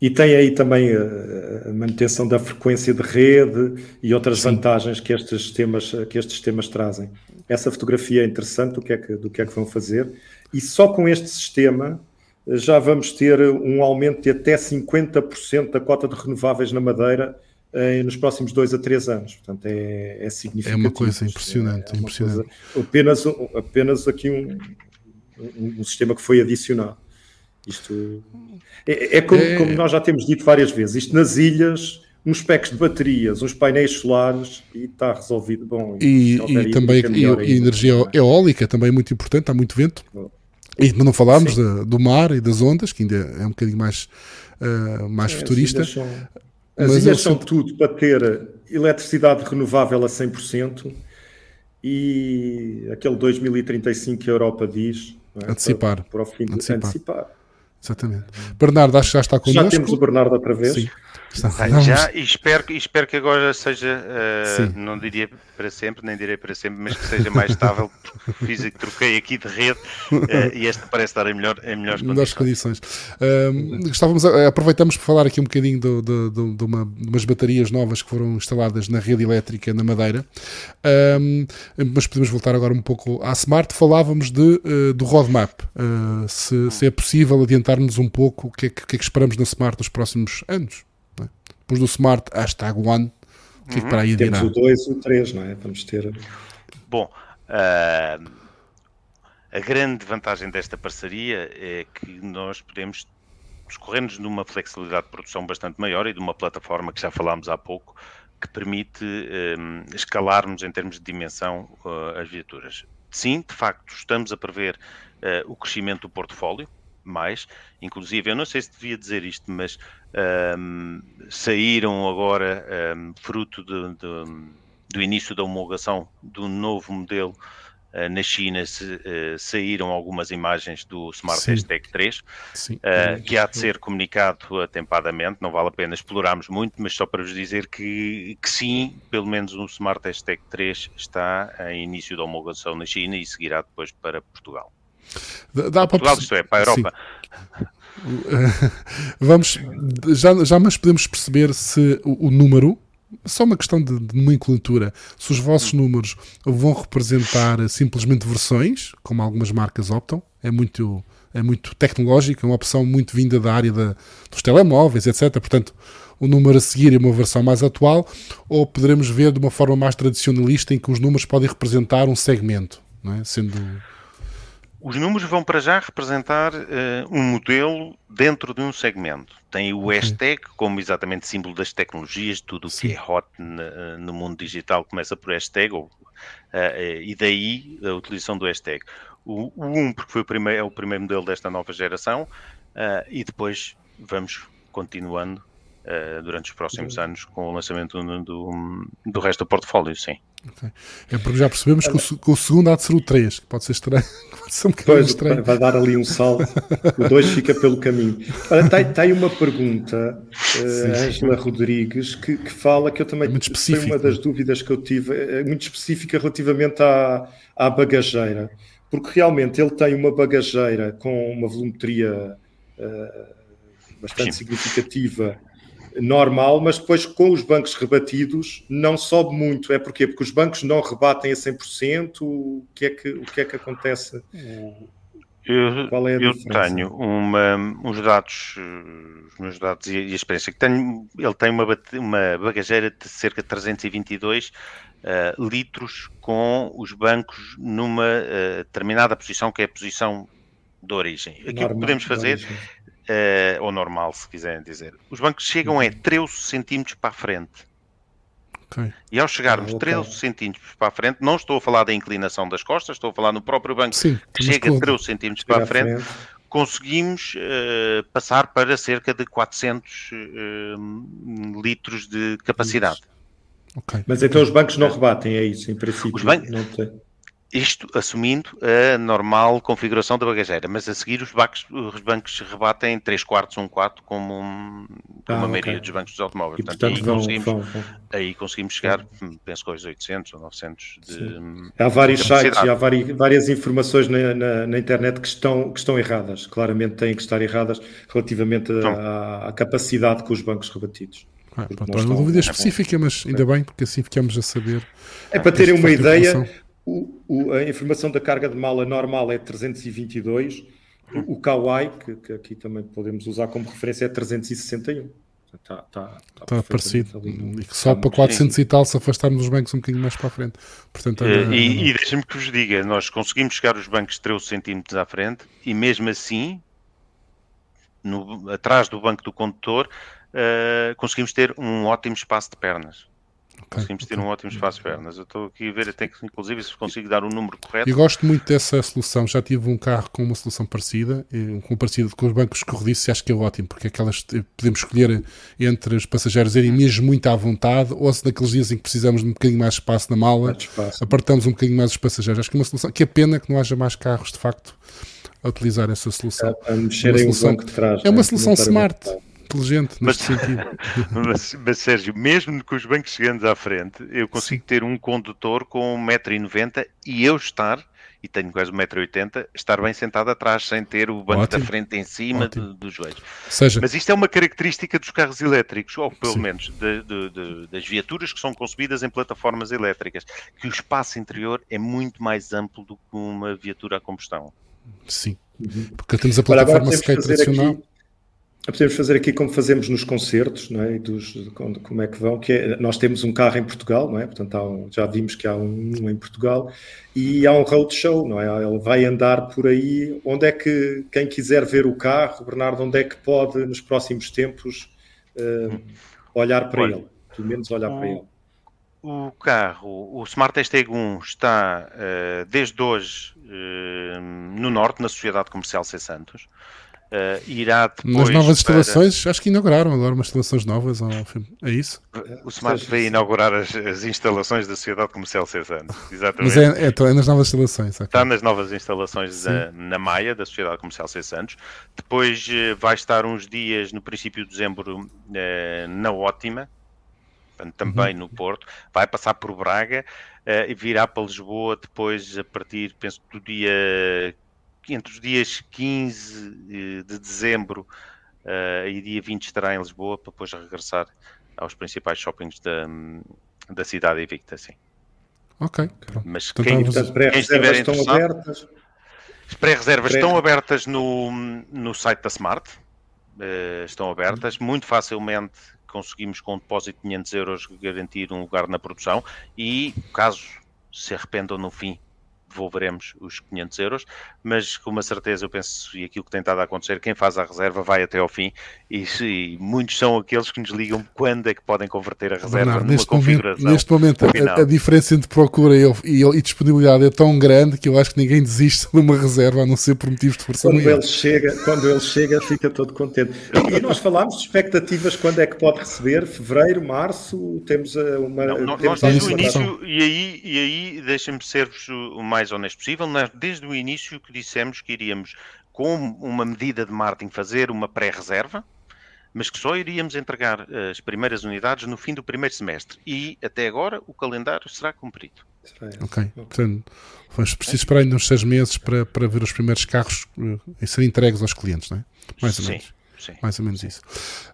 E tem aí também a, a, manutenção da frequência de rede e outras Sim. vantagens que estes, sistemas, que estes sistemas trazem. Essa fotografia é interessante do que é que, do que, é que vão fazer. E só com este sistema já vamos ter um aumento de até 50% da cota de renováveis na Madeira eh, nos próximos dois a três anos. Portanto, é, é significativo. É uma coisa impressionante. É, é impressionante. Coisa, apenas, apenas aqui um, um, um, sistema que foi adicionado. Isto é, é, como, é, como, nós já temos dito várias vezes. Isto nas ilhas, uns packs de baterias, uns painéis solares e está resolvido. Bom, e, e também e, e energia eólica também é muito importante, há muito vento. E não falámos do mar e das ondas, que ainda é um bocadinho mais, uh, mais é, futurista. As ilhas são, as ilhas são tudo para ter eletricidade renovável a 100% e aquele 2035 que a Europa diz. É? Antecipar. Para, para o fim de antecipar. antecipar. Exatamente. Bernardo, acho que já está connosco. Já temos o Bernardo outra vez. Sim. Já, e espero, espero que agora seja, uh, não diria para sempre, nem direi para sempre, mas que seja mais estável, porque fiz que troquei aqui de rede uh, e esta parece estar em, melhor, em melhores condições. condições. Uh, estávamos a, aproveitamos para falar aqui um bocadinho do, do, do, de, uma, de umas baterias novas que foram instaladas na rede elétrica na Madeira, mas podemos voltar agora um pouco à Smart. Falávamos de, do roadmap, se, se, é possível adiantar-nos um pouco o que, é que, que é que esperamos na Smart nos próximos anos. Depois do Smart, hashtag One. O que é que para aí Temos o 2 e o 3, não é? Vamos ter. Bom, uh, a grande vantagem desta parceria é que nós podemos escorrer-nos numa flexibilidade de produção bastante maior e de uma plataforma que já falámos há pouco, que permite um, escalarmos em termos de dimensão uh, as viaturas. Sim, de facto, estamos a prever uh, o crescimento do portfólio, mais. Inclusive, eu não sei se devia dizer isto, mas um, saíram agora, um, fruto de, de, do início da homologação do novo modelo uh, na China, se, uh, saíram algumas imagens do Smart sim. Hashtag 3, sim. Uh, que há de ser comunicado atempadamente, não vale a pena explorarmos muito, mas só para vos dizer que, que sim, pelo menos o Smart Hashtag 3 está em início da homologação na China e seguirá depois para Portugal. Dá Portugal, para... isto é, para a Europa. Sim. Vamos, já, já mas podemos perceber se o, o número, só uma questão de, de nomenclatura, se os vossos números vão representar simplesmente versões, como algumas marcas optam, é muito, é muito tecnológico, é uma opção muito vinda da área da, dos telemóveis, etc. Portanto, o número a seguir é uma versão mais atual, ou poderemos ver de uma forma mais tradicionalista em que os números podem representar um segmento, não é? sendo os números vão para já representar uh, um modelo dentro de um segmento. Tem o hashtag como exatamente símbolo das tecnologias, tudo o que é hot no, no mundo digital começa por hashtag, ou, uh, e daí a utilização do hashtag. O, o 1, porque foi o primeiro, é o primeiro modelo desta nova geração, uh, e depois vamos continuando uh, durante os próximos anos com o lançamento do, do, do resto do portfólio, sim. Okay. É porque já percebemos que o, que o, segundo há de ser o 3, que pode ser estranho. Pode ser um pois, estranho. Vai dar ali um salto, o 2 fica pelo caminho. Olha, está aí uma pergunta, uh, Angela Rodrigues, que, que, fala que eu também. É muito foi uma das dúvidas que eu tive, é muito específica relativamente à, à bagageira. Porque realmente ele tem uma bagageira com uma volumetria uh, bastante Sim. significativa normal, mas depois com os bancos rebatidos não sobe muito. É porquê? Porque os bancos não rebatem a 100%. O que é que, o que, é que acontece? Eu, Qual é a eu tenho uma, uns dados, os meus dados e a experiência que tenho. Ele tem uma, uma bagageira de cerca de 322 uh, eh, litros com os bancos numa uh, determinada posição, que é a posição de origem. Aquilo que podemos fazer uh, ou normal, se quiserem dizer. Os bancos chegam a 13 uhum. centímetros para a frente. Okay. E ao chegarmos ah, okay. 13 centímetros para a frente, não estou a falar da inclinação das costas, estou a falar no próprio banco Sim, que chega a 13 centímetros para a frente, frente, conseguimos uh, passar para cerca de 400 uh, eh, litros de capacidade. Okay. Mas então os bancos não rebatem, é isso, em princípio? Os, ban Isto assumindo a normal configuração da bagageira, mas a seguir os bancos, os bancos rebatem 3 quartos, 1 quarto, como, um, ah, a maioria okay. dos bancos dos automóveis. E, portanto, portanto aí, vão, conseguimos, vão, vão. aí conseguimos chegar, penso que aos 800 ou 900 de. Sim. Há vários sites e há várias, várias informações na, na, na, internet que estão, que estão erradas. Claramente têm que estar erradas relativamente à, à capacidade com os bancos rebatidos. Ah, pronto, é uma dúvida específica, mas ainda bem, porque assim ficamos a saber. É para terem uma ideia, o, o, a informação da carga de mala normal é 322, o, o Kawai, que, que, aqui também podemos usar como referência, é 361. Está, está, está, está parecido. E que só para 400 sim. e tal, se afastarmos os bancos um bocadinho mais para a frente. Portanto, é, e, e deixa-me que vos diga, nós conseguimos chegar os bancos 13 centímetros à frente e mesmo assim, no, atrás do banco do condutor, uh, conseguimos ter um ótimo espaço de pernas. Okay, conseguimos okay. ter um ótimo espaço de pernas. Eu estou aqui a ver até que, inclusive, se consigo dar o número correto. Eu gosto muito dessa solução. Já tive um carro com uma solução parecida, com parecido com os bancos corrediços, e acho que é ótimo, porque aquelas podemos escolher entre os passageiros irem mesmo muito à vontade, ou se naqueles dias em que precisamos de um bocadinho mais espaço na mala, espaço. apartamos um bocadinho mais os passageiros. Acho que é uma solução. Que é pena que não haja mais carros, de facto, a utilizar essa solução. A, a mexerem é uma solução, o banco de trás. É uma né? solução smart inteligente mas, sentido. Mas, mas, Sérgio, mesmo com os bancos chegando à frente, eu consigo Sim. ter um condutor com 1,90m e eu estar, e tenho quase 1,80m, estar bem sentado atrás, sem ter o banco Ótimo. da frente em cima do, dos joelhos. Seja... Mas isto é uma característica dos carros elétricos, ou pelo Sim. menos de, de, de, das viaturas que são concebidas em plataformas elétricas, que o espaço interior é muito mais amplo do que uma viatura a combustão. Sim, uhum. porque temos a plataforma Sky tradicional. Aqui Podemos fazer aqui como fazemos nos concertos, não é? Dos, como é que vão, que é, nós temos um carro em Portugal, não é? Portanto, um, já vimos que há um, em Portugal e há um roadshow, não é? Ele vai andar por aí. Onde é que, quem quiser ver o carro, Bernardo, onde é que pode, nos próximos tempos, uh, olhar para Olha, ele? Pelo menos olhar o, para ele. O carro, o Smart Steg 1 está uh, desde hoje uh, no Norte, na Sociedade Comercial C Santos. Uh, irá depois. Nas novas para... instalações, acho que inauguraram agora umas instalações novas. É isso? O Smart vai inaugurar as, as, instalações da Sociedade Comercial Cesano. Exatamente. Mas é, é, é, nas novas instalações. Está nas novas instalações da, na Maia, da Sociedade Comercial. Santos. Depois uh, vai estar uns dias no princípio de dezembro uh, na Ótima, também uhum. no Porto. Vai passar por Braga e virá para Lisboa depois, a partir, penso, do dia entre os dias 15 eh, de dezembro uh, e dia 20 estará em Lisboa para depois regressar aos principais shoppings da, da cidade invicta, sim. Ok. Mas então, quem, portanto, quem estiver estão abertas. As pré-reservas pré estão abertas no, no site da Smart. Uh, estão abertas. Muito facilmente conseguimos com um depósito de 500 euros garantir um lugar na produção e caso se arrependam no fim devolveremos os 500 euros, mas com uma certeza eu penso, e aquilo que tem estado a acontecer, quem faz a reserva vai até ao fim e, e muitos são aqueles que nos ligam quando é que podem converter a reserva Bernardo, numa neste configuração. Momento, neste momento a, a, diferença entre procura e, e, e, disponibilidade é tão grande que eu acho que ninguém desiste de uma reserva a não ser por motivos de força quando ele chega Quando ele chega fica todo contente. E nós falámos de expectativas, quando é que pode receber? Fevereiro, março? Temos uma... Não, temos nós desde o início, e aí, e aí deixem-me ser-vos o mais mais honesto possível. Nós, desde o início, que dissemos que iríamos, com uma medida de marketing, fazer uma pré-reserva, mas que só iríamos entregar eh, as primeiras unidades no fim do primeiro semestre. E, até agora, o calendário será cumprido. Ok, portanto, vamos precisar esperar ainda uns seis meses para, para ver os primeiros carros uh, ser entregues aos clientes, não é? Mais ou Sim. menos. Sim. Mais ou menos isso.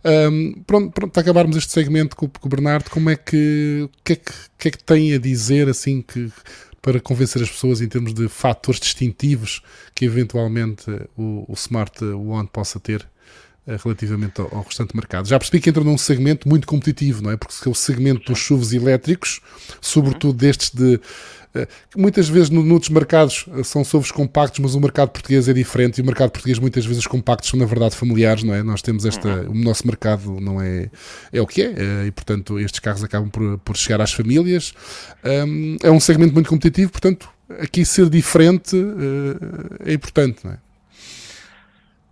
Um, pronto, pronto, para acabarmos este segmento com, com o Bernardo, como é que, que, é que, que é que tem a dizer assim que para convencer as pessoas em termos de fatores distintivos que eventualmente o, o Smart One possa ter relativamente ao, ao, restante mercado. Já percebi que entra num segmento muito competitivo, não é? Porque é o segmento dos chuvos elétricos, sobretudo destes de eh, muitas vezes noutros mercados eh, são sovos compactos, mas o mercado português é diferente e o mercado português muitas vezes os compactos são na verdade familiares, não é? Nós temos esta, uhum. o nosso mercado não é, é o que é eh, e portanto estes carros acabam por, por chegar às famílias. é um segmento muito competitivo, portanto aqui ser diferente é importante, não é?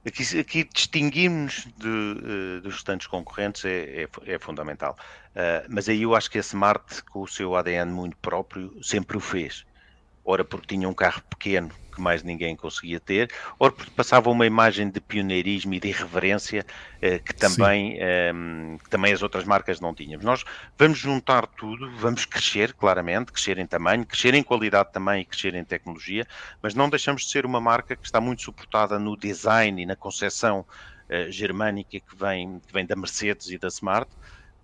Aqui, aqui distinguirmos de, uh, dos restantes concorrentes é, é, é fundamental. Uh, mas aí eu acho que a Smart, com o seu ADN muito próprio, sempre o fez. ora porque tinha um carro pequeno que mais ninguém conseguia ter, ora porque passava uma imagem de pioneirismo e de irreverência eh, que, também, eh, que também as outras marcas não tínhamos. Nós vamos juntar tudo, vamos crescer, claramente, crescer em tamanho, crescer em qualidade também e crescer em tecnologia, mas não deixamos de ser uma marca que está muito suportada no design e na concepção eh, germânica que vem, que vem da Mercedes e da Smart,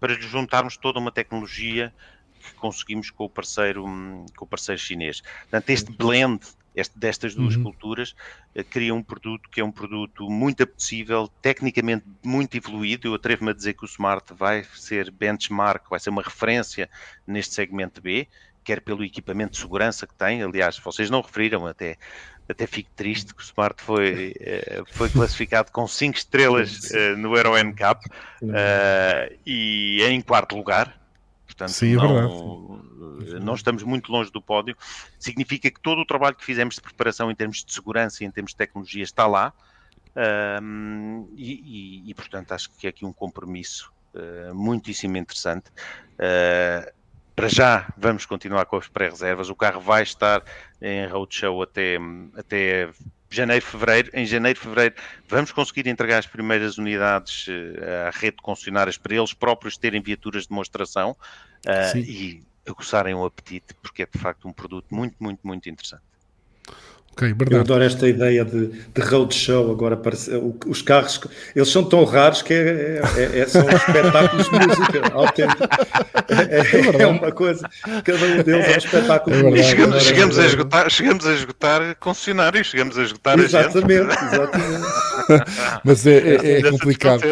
para juntarmos toda uma tecnologia que conseguimos com o parceiro, com o parceiro chinês. Portanto, este blend este, destas duas uhum. culturas uh, cria um produto que é um produto muito apetecível, tecnicamente muito evoluído. Eu atrevo-me a dizer que o Smart vai ser benchmark, vai ser uma referência neste segmento B, quer pelo equipamento de segurança que tem. Aliás, vocês não referiram até. Até fico triste que o Smart foi, uh, foi classificado com 5 estrelas uh, no Euro NCAP e é em quarto lugar, Portanto, Sim, é não, não estamos muito longe do pódio. Significa que todo o trabalho que fizemos de preparação em termos de segurança e em termos de tecnologia está lá. Um, e, e, e, portanto, acho que é aqui um compromisso uh, muitíssimo interessante. Uh, para já vamos continuar com as pré-reservas. O carro vai estar em roadshow até, até janeiro, fevereiro. Em janeiro, fevereiro, vamos conseguir entregar as primeiras unidades uh, à rede de concessionárias para eles próprios terem viaturas de demonstração uh, e aguçarem o apetite, porque é de facto um produto muito, muito, muito interessante. Okay, eu adoro esta ideia de, de roadshow agora para os carros eles são tão raros que é, é, é são espetáculos de música autêntico é, é, é, uma coisa cada um deles é um espetáculo de música. chegamos, chegamos, a esgotar, chegamos a esgotar concessionários chegamos a esgotar exatamente, a exatamente. mas é, é, é complicado.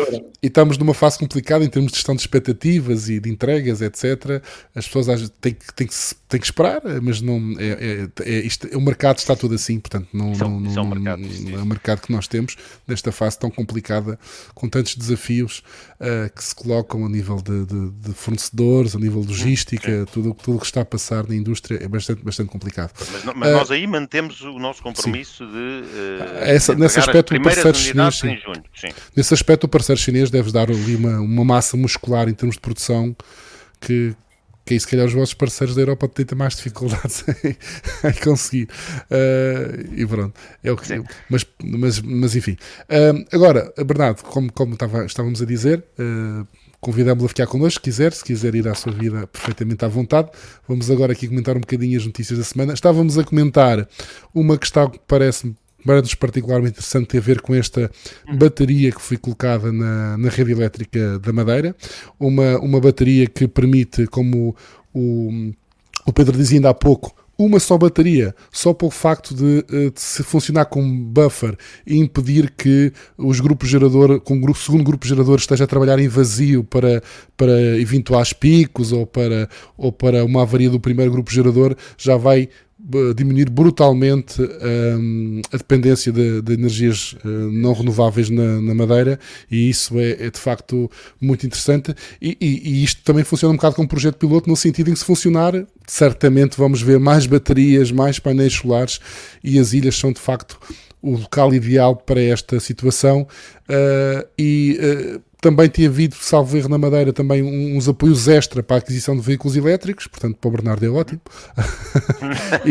e estamos numa fase complicada em termos de gestão de expectativas e de entregas etc as pessoas têm que, têm que, têm que esperar mas não é, é, isto, o mercado está todo assim portanto não, são, não, são mercados, é o mercado que nós temos nesta fase tão complicada, com tantos desafios uh, que se colocam a nível de, de, de fornecedores, a nível de logística, tudo tudo que está a passar na indústria é bastante, bastante complicado. Mas, mas uh, nós aí mantemos o nosso compromisso sim. de, uh, Essa, nesse aspecto o parceiro chinês, sim. Junho, sim. nesse aspecto o parceiro chinês deve dar ali uma, uma massa muscular em termos de produção que, que aí se calhar os vossos parceiros da Europa têm mais dificuldades em, em conseguir. Uh, e pronto, é o que. Sim. Mas, mas, mas enfim. Uh, agora, Bernardo, como, como estava, estávamos a dizer. Uh, Convidamos-lo a ficar connosco, se quiser, se quiser ir à sua vida perfeitamente à vontade. Vamos agora aqui comentar um bocadinho as notícias da semana. Estávamos a comentar uma questão que parece-me para-nos particularmente interessante ter a ver com esta bateria que foi colocada na, na rede elétrica da Madeira, uma, uma bateria que permite, como o, o Pedro dizia ainda há pouco, uma só bateria, só pelo facto de, eh, de, se funcionar como buffer e impedir que os grupos gerador, com o segundo grupo gerador esteja a trabalhar em vazio para, para eventuais picos ou para, ou para uma avaria do primeiro grupo gerador, já vai diminuir brutalmente um, a dependência de, de energias uh, não renováveis na, na, Madeira e isso é, é de facto muito interessante. E, e, e, isto também funciona um bocado como projeto piloto no sentido em que se funcionar certamente vamos ver mais baterias, mais painéis solares e as ilhas são de facto o local ideal para esta situação. Uh, e uh, também tinha havido, salvo erro na Madeira, também uns apoios extra para a aquisição de veículos elétricos, portanto para o Bernardo é ótimo.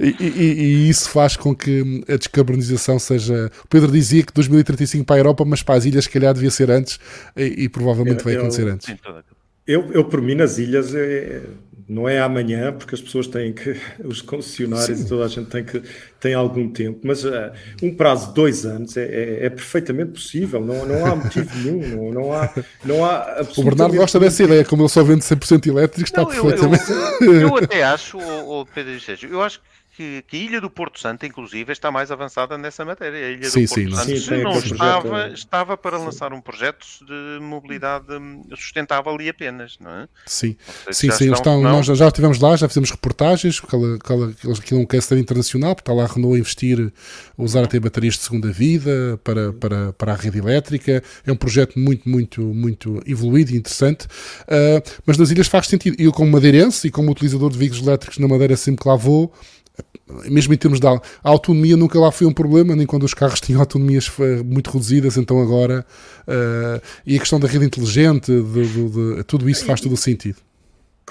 e, e, e, e, isso faz com que a descarbonização seja. O Pedro dizia que 2035 para a Europa, mas para as ilhas, se calhar, devia ser antes e, provavelmente eu, vai acontecer eu, antes. Eu, eu, por mim, nas ilhas, é, não é amanhã, porque as pessoas têm que, os concessionários Sim. e toda a gente tem que tem algum tempo, mas uh, um prazo de dois anos é, é, é, perfeitamente possível, não, não há motivo nenhum, não, não há, não há O Bernardo gosta dessa ideia, como ele só vende 100% elétrico, está não, perfeitamente. Eu, eu, eu, até acho, o, Pedro Sérgio, eu acho que que, que, a Ilha do Porto Santo, inclusive, está mais avançada nessa matéria. A Ilha sim, do Porto sim, Santo, sim, se não estava, projeto, estava para lançar um projeto de mobilidade sustentável e apenas, não é? Sim, sim, sim. Estão, estão, nós já estivemos lá, já fizemos reportagens, aquela, aquela, aquilo é um cluster internacional, porque está lá a Renault a investir, a usar até baterias de segunda vida para, para, para a rede elétrica. É um projeto muito, muito, muito evoluído e interessante. Uh, mas nas ilhas faz sentido. Eu, como madeirense e como utilizador de veículos elétricos na Madeira, sempre que lá vou, mesmo em termos de autonomia nunca lá foi um problema, nem quando os carros tinham autonomias muito reduzidas, então agora uh, e a questão da rede inteligente, de, de, de, tudo isso faz todo o sentido.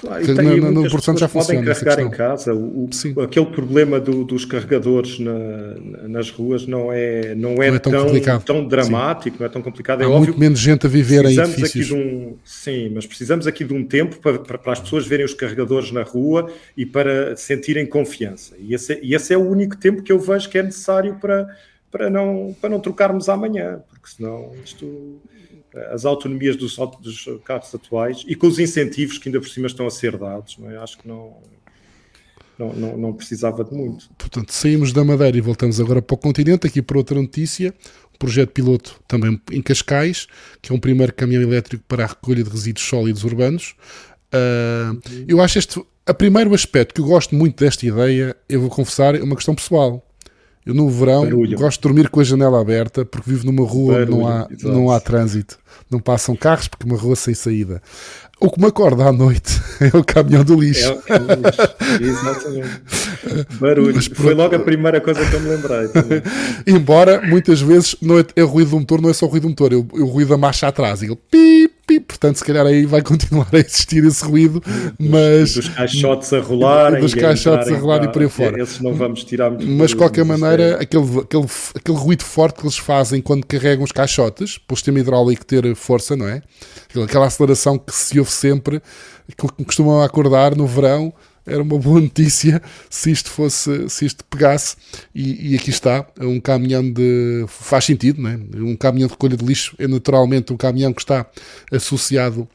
Claro, que na, na, no Portanto já funciona. Podem carregar em casa. O, o aquele problema do, dos carregadores na, nas ruas não é, não é, não é tão, tão, tão, dramático, sim. não é tão complicado. É Há óbvio muito menos gente a viver em edifícios. Um, sim, mas precisamos aqui de um tempo para, para, para, as pessoas verem os carregadores na rua e para sentirem confiança. E esse, é, e esse é o único tempo que eu vejo que é necessário para, para, não, para não trocarmos amanhã, porque senão isto as autonomias dos, dos, carros atuais e com os incentivos que ainda por cima estão a ser dados, é? acho que não, não, não, não, precisava de muito. Portanto, saímos da Madeira e voltamos agora para o continente, aqui para outra notícia, um projeto piloto também em Cascais, que é um primeiro caminhão elétrico para a recolha de resíduos sólidos urbanos. Uh. Eu acho este, a primeiro aspecto que eu gosto muito desta ideia, eu vou confessar, é uma questão pessoal. Eu no verão Barulho. gosto de dormir com a janela aberta porque vivo numa rua onde não há, não há trânsito, não passam carros porque é uma rua sem saída. O que me acorda à noite é o caminhão do lixo. É o caminhão do lixo, exatamente. Barulho. Mas, Foi logo a primeira coisa que eu me lembrei. Embora muitas vezes não é, é, o ruído do motor, não é só o ruído do motor, é o, é o ruído da marcha atrás. E ele pip, portanto, se calhar aí vai continuar a existir esse ruído, mas... Dos caixotes a rolar. Dos caixotes a rolar e por aí fora. Esses não vamos tirar muito Mas, de qualquer maneira, aquele, aquele, aquele ruído forte que eles fazem quando carregam os caixotes, para o sistema hidráulico ter força, não é? Aquela aceleração que se ouve sempre, que costumam acordar no verão, era uma boa notícia se isto fosse, se isto pegasse. E, e, aqui está, um caminhão de. faz sentido, não é? Um caminhão de recolha de lixo é naturalmente um caminhão que está associado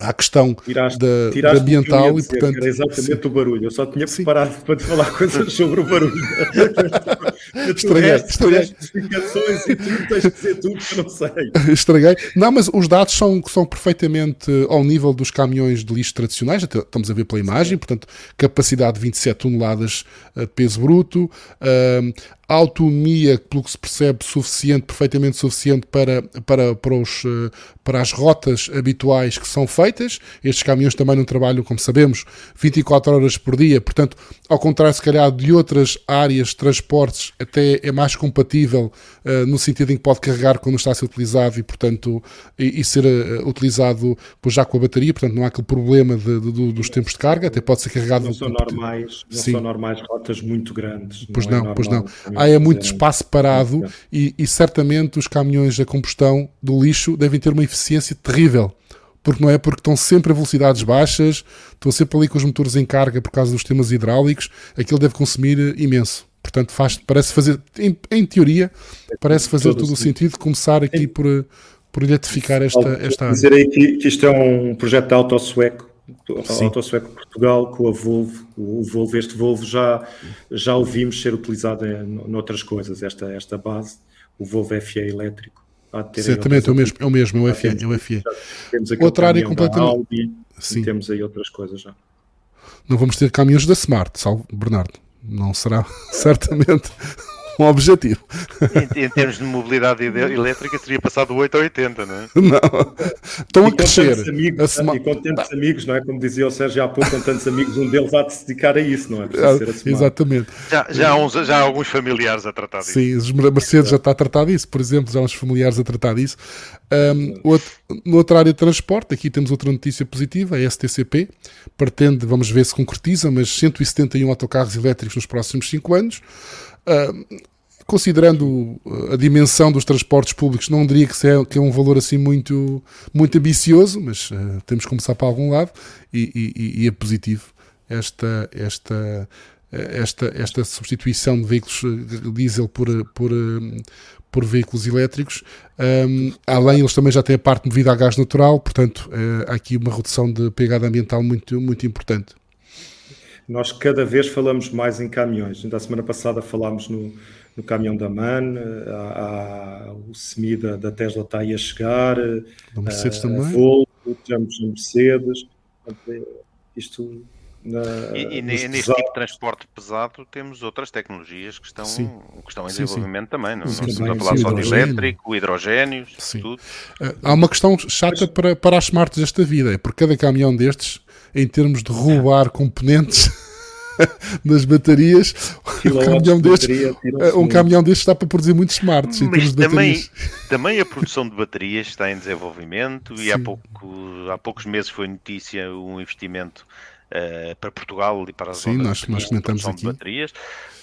à questão tiraste, da, tiraste da ambiental dizer, e portanto era exatamente sim. o barulho. Eu só tinha preparado sim. para te falar coisas sobre o barulho. Estraguei, estraguei. Explicações e tudo, tens de dizer tudo que eu não sei. Estraguei. Não, mas os dados são, são perfeitamente ao nível dos caminhões de lixo tradicionais, estamos a ver pela imagem, portanto, capacidade de 27 toneladas eh, de peso bruto, autonomia, pelo que se percebe, suficiente, perfeitamente suficiente para, para, para, os, eh, para as rotas habituais que são feitas. Estes caminhões também não trabalham, como sabemos, 24 horas por dia, portanto, ao contrário, se calhar, de outras áreas de transportes, até é mais compatível uh, no sentido em que pode carregar quando está a ser utilizado e, portanto, e, e ser uh, utilizado já com a bateria, portanto, não há aquele problema de, de, dos tempos de carga, até pode ser carregado. Não são normais, não são normais rotas muito grandes. Pois não, é não pois não há é muito espaço parado e, e certamente os caminhões a combustão do lixo devem ter uma eficiência terrível porque não é porque estão sempre a velocidades baixas, estão sempre ali com os motores em carga por causa dos temas hidráulicos, aquilo deve consumir imenso. Portanto, faz, parece fazer, em, em teoria, parece fazer todo, todo o sentido começar aqui por, por eletrificar esta, esta área. dizer aí que, que isto é um projeto de auto sueco a Autosueco Portugal com a Volvo, o Volvo, este Volvo já, já o vimos ser utilizado em, noutras coisas, esta, esta base, o Volvo FE elétrico. Exatamente, é o mesmo, é o mesmo, é o FE. É o FE. Temos Outra área completamente. Audi, Sim. temos aí outras coisas já. Não vamos ter caminhões da Smart, salvo Bernardo. Não será certamente um objetivo. Em, em, termos de mobilidade elétrica, seria passado do 8 a 80, não é? Não. Estão a crescer. Amigos, sema... E com tantos amigos, não é? Como dizia o Sérgio há pouco, com tantos amigos, um deles há de se dedicar a isso, não é? Ah, exatamente. Já, já, há uns, já há alguns familiares a tratar disso. Sim, os Mercedes já está a tratar disso, por exemplo, já há uns familiares a tratar disso. Um, outro, noutra área de transporte, aqui temos outra notícia positiva, a STCP pretende, vamos ver se concretiza, mas 171 autocarros elétricos nos próximos 5 anos. Uh, considerando a dimensão dos transportes públicos, não diria que, é, que é um valor assim muito, muito ambicioso, mas uh, temos que começar para algum lado e, e, e é positivo esta, esta, esta, esta substituição de veículos diesel por, por, por veículos elétricos. Um, além, eles também já têm a parte movida a gás natural, portanto, há aqui uma redução de pegada ambiental muito, muito importante. Nós cada vez falamos mais em caminhões. Ainda a semana passada falámos no, no caminhão da MAN, há, há o SEMI da, da, Tesla está aí a chegar, a Mercedes a, também. A Volvo, temos a Mercedes. Isto na, e, e neste tipo de transporte pesado temos outras tecnologias que estão, que estão em sim, desenvolvimento sim. também. Não, sim, não se a falar só de elétrico, hidrogénios, tudo. Eh, há uma questão chata para, para as smarts desta vida, é porque cada caminhão destes, em termos de roubar componentes nas baterias, um caminhão, destes, um caminhão destes está para produzir muitos smarts. Mas também, também a produção de baterias está em desenvolvimento Sim. e há, pouco, há poucos meses foi notícia um investimento uh, para Portugal e para as Sim, nós, nós comentamos aqui. baterias.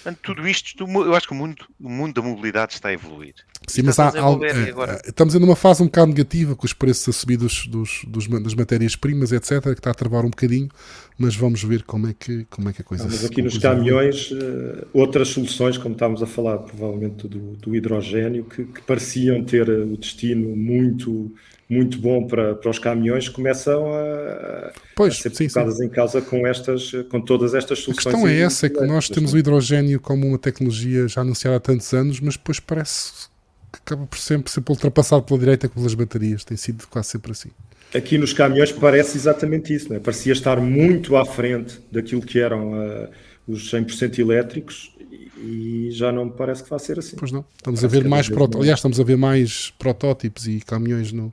Portanto, tudo isto, eu acho que o mundo, o mundo da mobilidade está a evoluir. Sim, mas há, há, é, estamos em uma fase um bocado negativa com os preços a subir dos, dos, dos das matérias-primas, etc., que está a travar um bocadinho, mas vamos ver como é que, como é que a coisa Mas aqui nos caminhões, uh, outras soluções, como estávamos a falar, provavelmente do, do hidrogênio, que, que pareciam ter eh, o destino muito muito bom para, para os caminhões começam a, pois, a ser colocadas em causa com, estas, com todas estas soluções. A questão é essa, é que nós temos o hidrogênio como uma tecnologia já anunciada há tantos anos, mas depois parece que acaba por sempre ser ultrapassado pela direita pelas baterias, tem sido quase sempre assim. Aqui nos caminhões parece exatamente isso, né? parecia estar muito à frente daquilo que eram uh, os 100% elétricos e já não me parece que vai ser assim. Pois não. Estamos parece a ver mais proto... aliás, estamos a ver mais protótipos e caminhões no,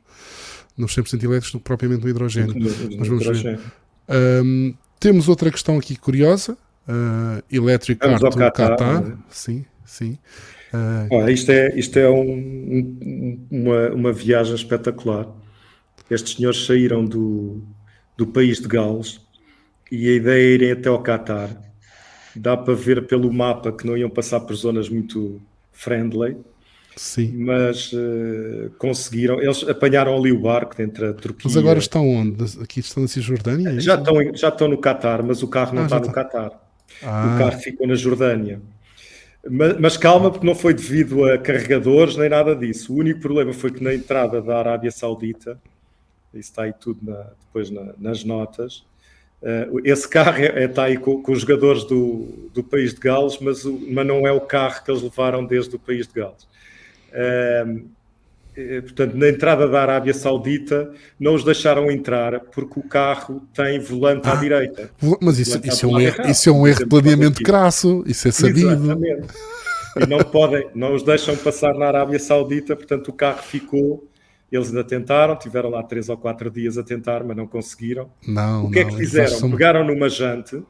nos 100% elétricos do que propriamente no hidrogênio. No, no, Mas vamos hidrogênio. ver. Um, temos outra questão aqui curiosa. Uh, Electric Car do Qatar. Né? Sim, sim. Uh, isto é, isto é um, uma, uma viagem espetacular. Estes senhores saíram do, do país de Gales e a ideia é irem até ao Qatar dá para ver pelo mapa que não iam passar por zonas muito friendly. Sim. Mas uh, conseguiram, eles apanharam ali o barco entre a Turquia. Mas agora estão onde? Aqui estão na Cisjordânia? É já, estão, já estão no Qatar, mas o carro não ah, está no está. Qatar. Ah. O carro ficou na Jordânia. Mas, mas, calma, porque não foi devido a carregadores nem nada disso. O único problema foi que na entrada da Arábia Saudita, isso está aí tudo na, depois na, nas notas, esse carro está é, é, aí com, com, os jogadores do, do país de Gales, mas, o, mas não é o carro que eles levaram desde o país de Gales. Uh, portanto, na entrada da Arábia Saudita não os deixaram entrar porque o carro tem volante ah, à direita. Mas isso, isso, é, um erro, isso é um erro de planeamento crasso, isso é sabido. Exatamente. E não podem, não os deixam passar na Arábia Saudita, portanto o carro ficou eles ainda tentaram, tiveram lá três ou quatro dias a tentar, mas não conseguiram. Não, o que não, é que fizeram? Pegaram numa jante,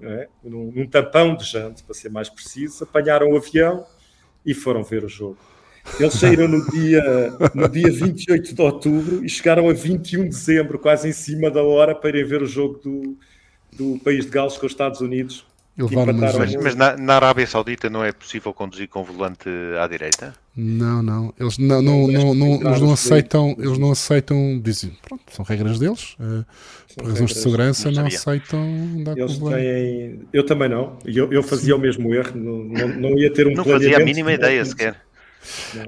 é? num, num tampão de jante, para ser mais preciso, apanharam o avião e foram ver o jogo. Eles saíram no dia, no dia 28 de outubro e chegaram a 21 de dezembro, quase em cima da hora, para irem ver o jogo do, do país de Gales com os Estados Unidos. Mas, mas na, na, Arábia Saudita não é possível conduzir com volante à direita? Não, não. Eles não, não, não, não eles não aceitam, eles não aceitam, dizem, pronto, são regras deles, uh, por razões de segurança não, não aceitam andar eles com têm, Eu também não, eu, eu fazia Sim. o mesmo erro, não, não, não ia ter um Não fazia a mínima ideia sequer.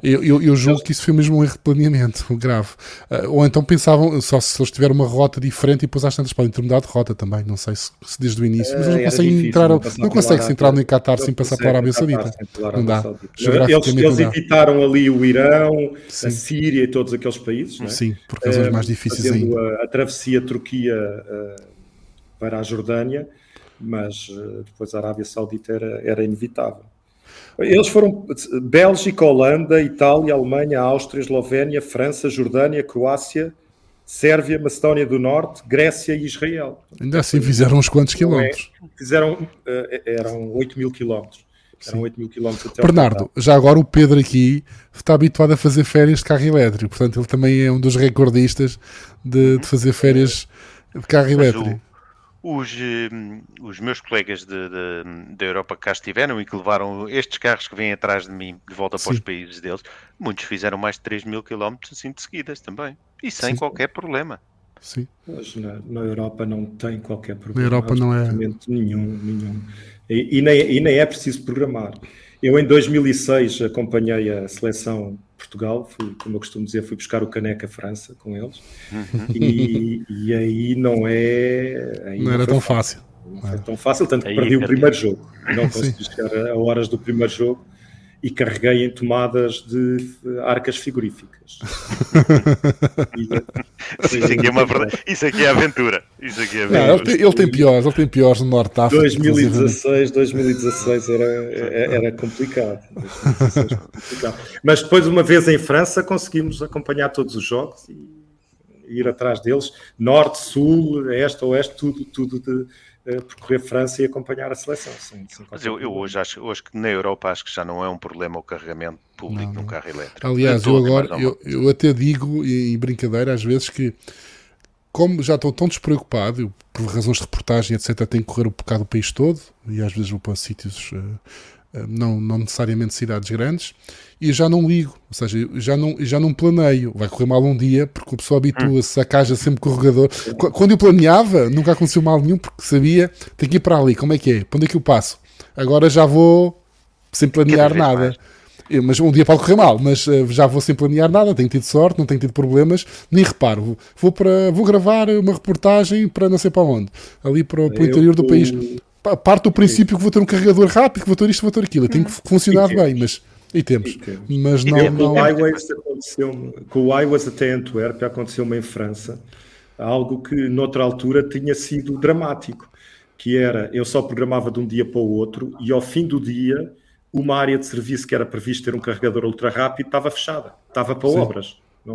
Eu, eu, eu, julgo que isso foi mesmo um erro de planeamento grave. Uh, ou então pensavam, só se eles tiverem uma rota diferente e depois às tantas podem ter mudado de rota também. Não sei se, se desde o início. Mas eles não conseguem entrar, não, não consegue entrar no Qatar sem passar pela Arábia Saudita. Não dá. Eles, eles evitaram ali o Irão, Sim. a Síria e todos aqueles países. É? Sim, por razões uh, mais difíceis ainda. A, a travessia Turquia uh, para a Jordânia, mas depois a Arábia Saudita era, era inevitável. Eles foram Bélgica, Holanda, Itália, Alemanha, Áustria, Eslovénia, França, Jordânia, Croácia, Sérvia, Macedónia do Norte, Grécia e Israel. Ainda assim fizeram uns quantos é? quilómetros. É, fizeram, eh, eram 8 mil quilómetros. Eram 8 mil quilómetros até Bernardo, já agora o Pedro aqui está habituado a fazer férias de carro elétrico, portanto ele também é um dos recordistas de, de fazer férias de carro elétrico os, hum, os meus colegas da Europa que cá estiveram e que levaram estes carros que vêm atrás de mim de volta Sim. para os países deles, muitos fizeram mais de 3 mil quilómetros assim de seguidas também. E sem Sim. qualquer problema. Sim. Mas na, na, Europa não tem qualquer problema. Na Europa não é. Nenhum, nenhum. E, e, nem, e nem é preciso programar. Eu em 2006 acompanhei a seleção Portugal, fui, como eu costumo dizer, fui buscar o Caneca França com eles uhum. e, e, aí não é. Aí não era tão fácil. Não foi tão fácil, tanto que perdi o primeiro jogo. Não consegui chegar a horas do primeiro jogo e carreguei em tomadas de arcas frigoríficas. isso, aqui é uma verdade. isso aqui é aventura. Isso aqui é aventura. Não, ele, tem, ele, tem, piores, ele tem piores no Norte África. 2016, 2016 era, era complicado. 2016 complicado. Mas depois, uma vez em França, conseguimos acompanhar todos os jogos e ir atrás deles, norte, sul, este, oeste, tudo, tudo de, percorrer França e acompanhar a seleção. Sem, sem Mas eu, eu, hoje acho hoje que na Europa acho que já não é um problema o carregamento público num carro elétrico. Aliás, eu agora eu, eu, até digo em brincadeira às vezes que como já estou tão despreocupado, por razões de reportagem, etc., tenho que correr o bocado o país todo, e às vezes vou para sítios uh, não, não necessariamente cidades grandes, e já não ligo, ou seja, já não, já não planeio. Vai correr mal um dia, porque a pessoa habitua-se a caixa sempre corregador. Quando eu planeava, nunca aconteceu mal nenhum, porque sabia, tenho que ir para ali, como é que é? Para onde é que eu passo? Agora já vou sem planear nada. Eu, mas um dia pode correr mal, mas uh, já vou sem planear nada, tenho tido sorte, não tenho tido problemas, nem reparo. Vou, para, vou gravar uma reportagem para não sei para onde, ali para, para o interior do país parte do princípio que vou ter um carregador rápido, que vou ter isto, vou ter aquilo. Tem que funcionar bem, mas. E temos. E Mas não. E não... Com, o iWays aconteceu, com o iWays até Antuérpia aconteceu-me em França algo que noutra altura tinha sido dramático, que era eu só programava de um dia para o outro e ao fim do dia uma área de serviço que era previsto ter um carregador ultra rápido estava fechada, estava para Sim. obras. Não.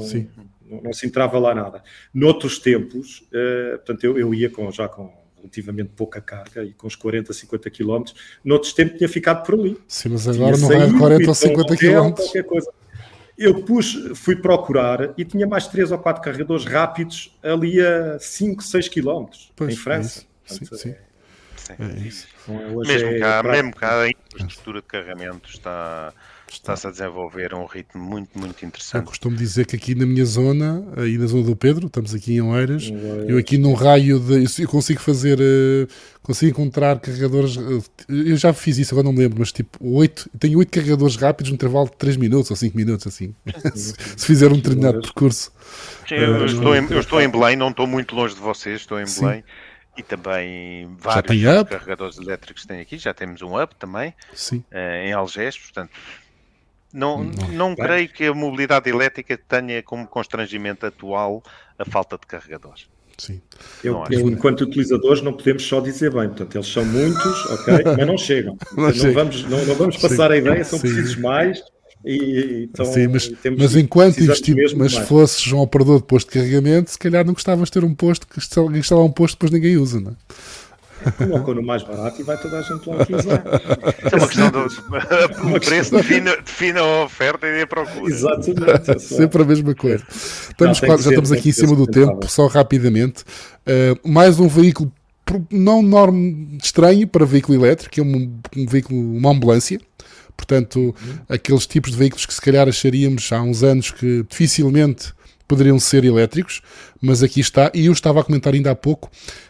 Não, não, se entrava lá nada. Noutros tempos, uh, portanto, eu, eu ia com, já com relativamente pouca carga e com os 40, 50 km, noutros tempos tinha ficado por ali. Sim, mas agora não vai 40 ou 50 km. Qualquer coisa. Eu pus, fui procurar e tinha mais 3 ou 4 carregadores rápidos ali a 5, 6 km pois, em França. É sim, sim. É, é isso. Então, mesmo, é cá, mesmo cá a infraestrutura de carregamento está está-se a desenvolver a um ritmo muito, muito interessante. Eu costumo dizer que aqui na minha zona, aí na zona do Pedro, estamos aqui em Oeiras, eu aqui num raio de. Eu consigo fazer. Eh, consigo encontrar carregadores. Eh, eu já fiz isso, agora não me lembro, mas tipo, 8, tenho 8 carregadores rápidos no intervalo de 3 minutos ou 5 minutos, assim. se fizer um determinado percurso. Sim, eu, uh, estou em, eu estou em Belém, não estou muito longe de vocês, estou em Belém. Sim. E também vários carregadores elétricos têm aqui, já temos um Up também, Sim. Uh, em Algés, portanto não, não, não creio que a mobilidade elétrica tenha como constrangimento atual a falta de carregadores. Sim. Eu, eu, enquanto utilizadores, não podemos só dizer bem. Portanto, eles são muitos, ok, mas não chegam. Não, não vamos, não, não, vamos passar Sim. a ideia, são Sim. precisos mais. E, então, Sim, mas, mas enquanto investimos, mas se fosses um operador de posto de carregamento, se calhar não gostavas de ter um posto que instalar um posto depois ninguém usa, não é? Colocam no mais barato e vai toda a gente lá utilizar. é uma questão do o preço define, define a oferta e a procura. Exatamente. É Sempre a mesma coisa. Estamos quase, já estamos aqui em cima do tempo, só rapidamente. Uh, mais um veículo não norme estranho para veículo elétrico, é um, um veículo, uma ambulância. Portanto, uhum. aqueles tipos de veículos que se calhar acharíamos há uns anos que dificilmente poderiam ser elétricos, mas aqui está, e eu estava a comentar ainda há pouco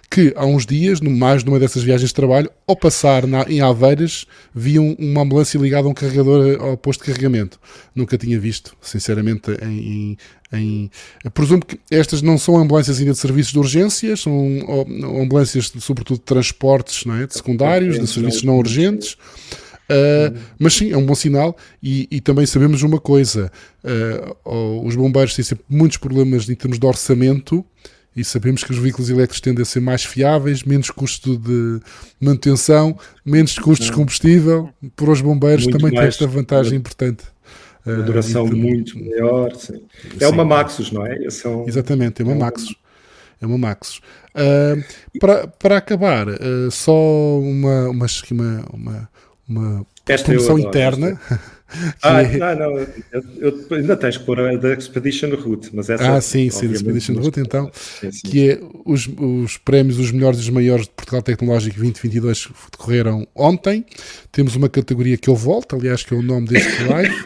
que há uns dias, mais numa dessas viagens de trabalho, ao passar na, em Aveiras, vi um, uma ambulância ligada a um carregador ao posto de carregamento. Nunca tinha visto, sinceramente, em, em, em... Presumo que estas não são ambulâncias ainda de serviços de urgência, são ambulâncias, sobretudo, de transportes não é? de secundários, de serviços não urgentes. Uh, mas sim, é um bom sinal e, e também sabemos uma coisa: uh, os bombeiros têm sempre muitos problemas em termos de orçamento e sabemos que os veículos elétricos tendem a ser mais fiáveis, menos custo de manutenção, menos custos de combustível. Para os bombeiros muito também tem esta vantagem importante. Uma duração uh, muito maior. Sim. É sim. uma Maxus, não é? São... Exatamente, é uma Maxus. É uma Maxus. Uh, para, para acabar, uh, só uma, uma, uma, uma promoção interna. Ah, não, não, eu, eu, ainda tens que pôr a da Expedition Route, mas essa Ah, sim, sim, da Expedition Route, então, sim, sim. que é os, os prémios, os melhores e os maiores de Portugal Tecnológico 2022 decorreram ontem. Temos uma categoria que eu volto, aliás, que é o nome deste live,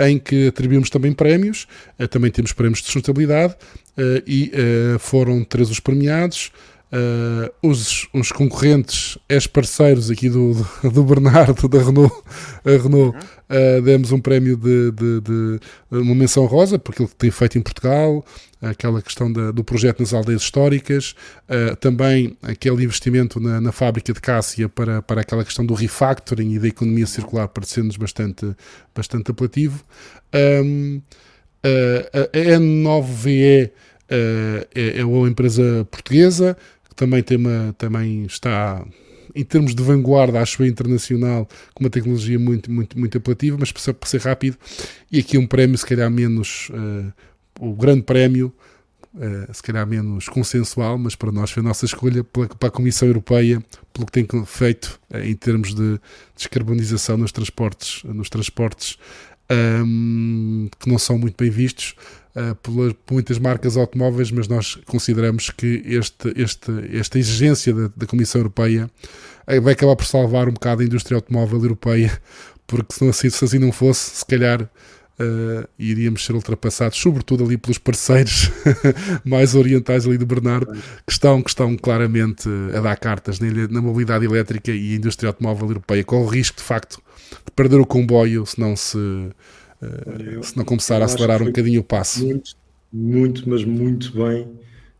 em que atribuímos também prémios, uh, também temos prémios de sustentabilidade, uh, e uh, foram três os premiados. Uh, os, os concorrentes, ex-parceiros aqui do, do, Bernardo, da Renault, Renault, uh, demos um prémio de, de, de, uma menção rosa, por aquilo que tem feito em Portugal, aquela questão da, do projeto nas aldeias históricas, uh, também aquele investimento na, na, fábrica de Cássia para, para aquela questão do refactoring e da economia circular, parecendo-nos bastante, bastante apelativo. Um, a N9VE é, é uma empresa portuguesa, também, tem uma, também está em termos de vanguarda, acho internacional, com uma tecnologia muito, muito, muito apelativa, mas para ser rápido, e aqui um prémio, se calhar menos, uh, o grande prémio, uh, se calhar menos consensual, mas para nós foi a nossa escolha pela, para a Comissão Europeia, pelo que tem feito uh, em termos de descarbonização nos transportes, nos transportes um, que não são muito bem vistos uh, por muitas marcas automóveis, mas nós consideramos que este, este, esta exigência da, da Comissão Europeia vai acabar por salvar um bocado a indústria automóvel europeia, porque se, não, assim, se assim não fosse, se calhar uh, iríamos ser ultrapassados, sobretudo ali pelos parceiros mais orientais ali do Bernardo, que estão, que estão claramente a dar cartas na, na mobilidade elétrica e a indústria automóvel europeia, com o risco de facto de perder o comboio se não se se não começar a acelerar um bocadinho o passo. Muito, muito, mas muito bem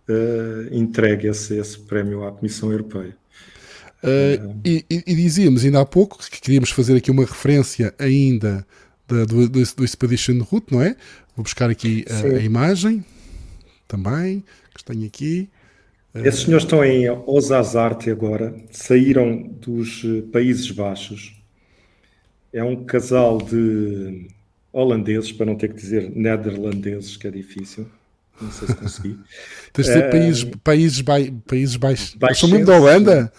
uh, entregue esse, esse prémio à Comissão Europeia. Uh, e, e, dizíamos ainda há pouco que queríamos fazer aqui uma referência ainda da, do, do, do Expedition Route, não é? Vou buscar aqui a, a imagem também, que tenho aqui. Esses senhores estão em Osasarte agora, saíram dos Países Baixos. É um casal de holandeses, para não ter que dizer nederlandeses, que é difícil. Não sei se consegui. Tens de dizer uh, países, países, países baixos. São mesmo da Holanda?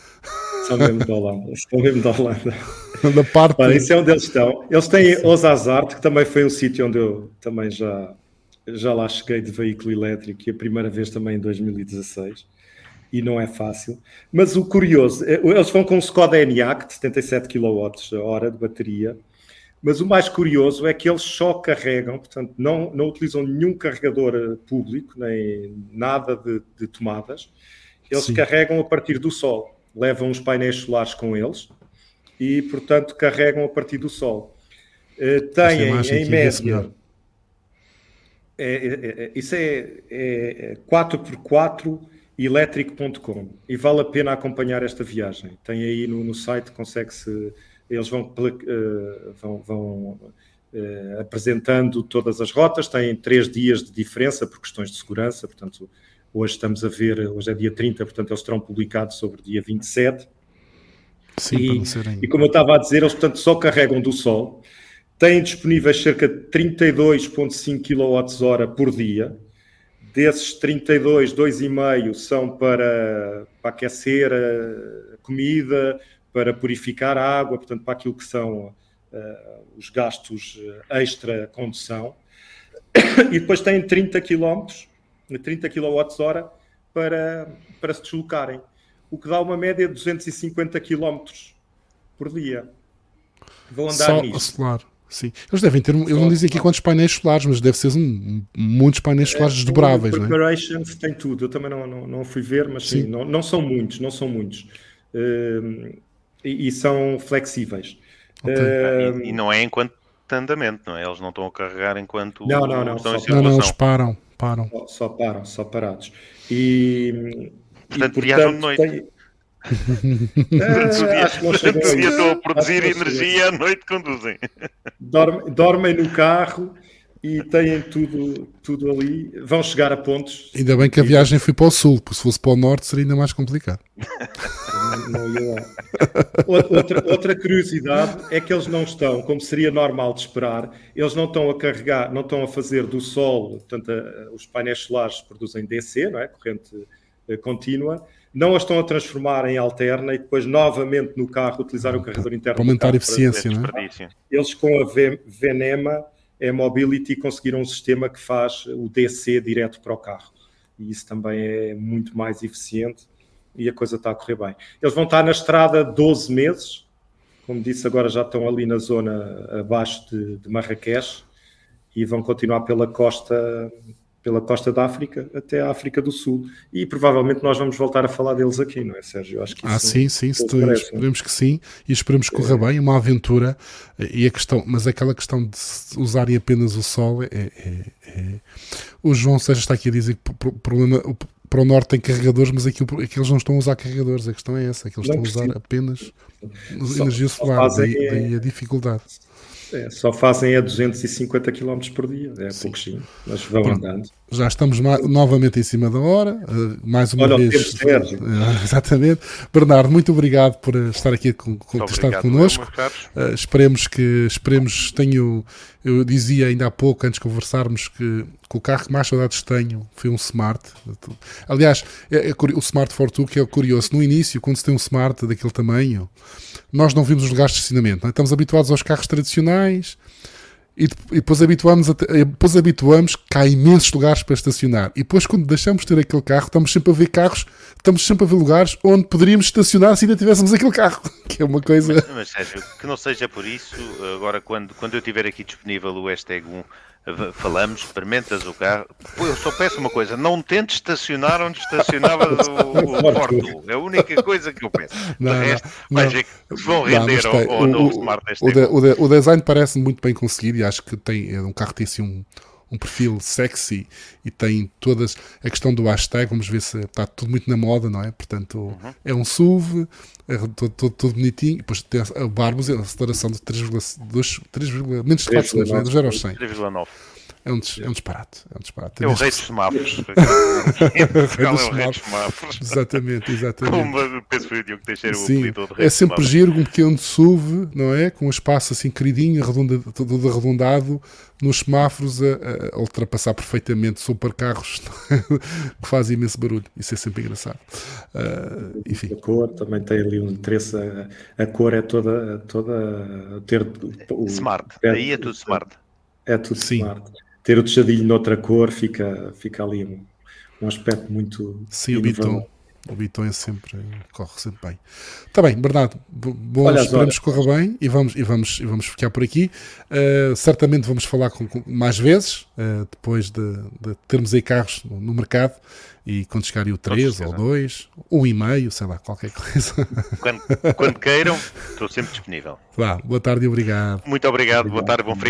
São mesmo da Holanda. São mesmo da Holanda. da parte. Olha, isso é onde eles estão. Eles têm Osasarte, que também foi um sítio onde eu também já, já lá cheguei de veículo elétrico, e a primeira vez também em 2016. E não é fácil. Mas o curioso, é, eles vão com um Skoda Enyaq de 77 kWh de bateria. Mas o mais curioso é que eles só carregam, portanto, não, não utilizam nenhum carregador eh, público, nem nada de, de tomadas. Eles Sim. carregam a partir do sol. Levam os painéis solares com eles e, portanto, carregam a partir do Sol. Uh, têm, em média, é, é, é, isso é, é 4x4 elétrico.com e vale a pena acompanhar esta viagem. Tem aí no, no site, consegue-se. Eles vão, uh, vão, vão uh, apresentando todas as rotas, têm três dias de diferença por questões de segurança, portanto, hoje estamos a ver, hoje é dia 30, portanto, eles terão publicado sobre dia 27 Sim, e, e como eu estava a dizer, eles portanto só carregam do sol, têm disponíveis cerca de 32,5 kWh por dia. Desses 32, 2,5 são para, para aquecer a comida, para purificar a água, portanto, para aquilo que são uh, os gastos extra condução. E depois têm 30 km, 30 kWh para, para se deslocarem o que dá uma média de 250 km por dia. Vão andar Só nisto. solar. Sim. Eles devem ter, eles não dizem aqui quantos painéis solares, mas deve ser um, muitos painéis solares é, desdobráveis. O Preparations é? tem tudo, eu também não, não, não fui ver, mas sim, sim não, não, são muitos, não são muitos. Uh, e, e, são flexíveis. Okay. Uh, e, e, não é enquanto andamento, não é? Eles não estão a carregar enquanto não, não, não, estão só, em Não, não, eles param, param. Só, só param, só parados. E, Portanto, e, viajam de noite. Tem... é, durante o dia estão a produzir energia, à noite conduzem. Dormem, dormem no carro e têm tudo, tudo ali. Vão chegar a pontos. Ainda bem que a viagem foi para o sul, porque se fosse para o norte seria ainda mais complicado. Não, não ia lá. Outra, outra curiosidade é que eles não estão, como seria normal de esperar, eles não estão a carregar, não estão a fazer do sol, portanto, os painéis solares produzem DC, não é? corrente eh, contínua, não a estão a transformar em alterna e depois novamente no carro utilizar o carregador interno. Para aumentar a eficiência, não é? Eles com a Venema é Mobility conseguiram um sistema que faz o DC direto para o carro. E isso também é muito mais eficiente e a coisa está a correr bem. Eles vão estar na estrada 12 meses, como disse, agora já estão ali na zona abaixo de, de Marrakech e vão continuar pela costa pela costa da África até a África do Sul. E provavelmente nós vamos voltar a falar deles aqui, não é, Sérgio? acho que ah, sim, sim, esperemos que sim e esperemos que corra é. bem, uma aventura. E a questão, mas aquela questão de usarem apenas o sol é. é, é... O João Sérgio está aqui a dizer que o problema. Para o norte tem carregadores, mas aqui, aqui eles não estão a usar carregadores. A questão é essa, é que eles não estão a usar apenas energia solar, daí, daí a dificuldade. É, só fazem a 250 km por dia, é Sim. pouquinho, mas vão Pronto. andando. Já estamos novamente em cima da hora, uh, mais uma Olha, vez. Tempo, uh, exatamente. Bernardo, muito obrigado por estar aqui com, com estar connosco. Uh, esperemos que esperemos tenho. Eu dizia ainda há pouco, antes de conversarmos, que, que o carro que mais saudades tenho foi um Smart. Aliás, é, é, o Smart Fortwo que é curioso. No início, quando se tem um Smart daquele tamanho, nós não vimos os lugares de estacionamento. É? Estamos habituados aos carros tradicionais e, depois habituamos, a, depois habituamos que há imensos lugares para estacionar. E depois, quando deixamos de ter aquele carro, estamos sempre a ver carros, estamos sempre a ver lugares onde poderíamos estacionar se ainda tivéssemos aquele carro. Que é uma coisa. Mas, mas Sérgio, que não seja por isso, agora quando, quando eu tiver aqui disponível o hashtag 1 falamos, experimentas o carro. Eu só peço uma coisa: não tente estacionar onde estacionava o, o Porto. É a única coisa que eu peço. Não, o resto, não, que vão render não, ao, ao novo Smart o, de, o, de, o, design parece muito bem conseguido e acho que tem, é um carro tem assim um um perfil sexy e tem todas a questão do hashtag, vamos ver se está tudo muito na moda, não é? Portanto, uhum. é um SUV, é todo, todo, todo bonitinho, depois tem a Barbos, a aceleração de 3,2, 3, menos de 4 segundos, né? do 0 aos 100. 3,9. É um, é um disparate. É um disparate. É o rei dos semáforos. é o rei dos semáforos. Exatamente, exatamente. Como penso que foi o Diogo Teixeira o apelido do rei É sempre giro um pequeno SUV, não é? Com um espaço assim queridinho, arredondado, todo arredondado, nos semáforos a, a, ultrapassar perfeitamente supercarros que fazem imenso barulho. Isso é sempre engraçado. Uh, enfim. A cor também tem ali um interesse. A, a cor é toda, toda ter o, smart. Aí é tudo smart. É tudo Sim. smart ter o tejadilho noutra cor fica, fica ali um, um aspecto muito. Sim, o Biton. O Biton é sempre, corre sempre bem. Está bem, Bernardo. Bom, esperamos que corra bem e vamos, e, vamos, e vamos ficar por aqui. Uh, certamente vamos falar com, com mais vezes, uh, depois de, de, termos aí carros no, no mercado e quando chegar aí o 3 ou 2, um e meio, sei lá, qualquer coisa. Quando, quando queiram, estou sempre disponível. Vá, boa tarde e obrigado. Muito obrigado, obrigado. boa tarde, bom feriado.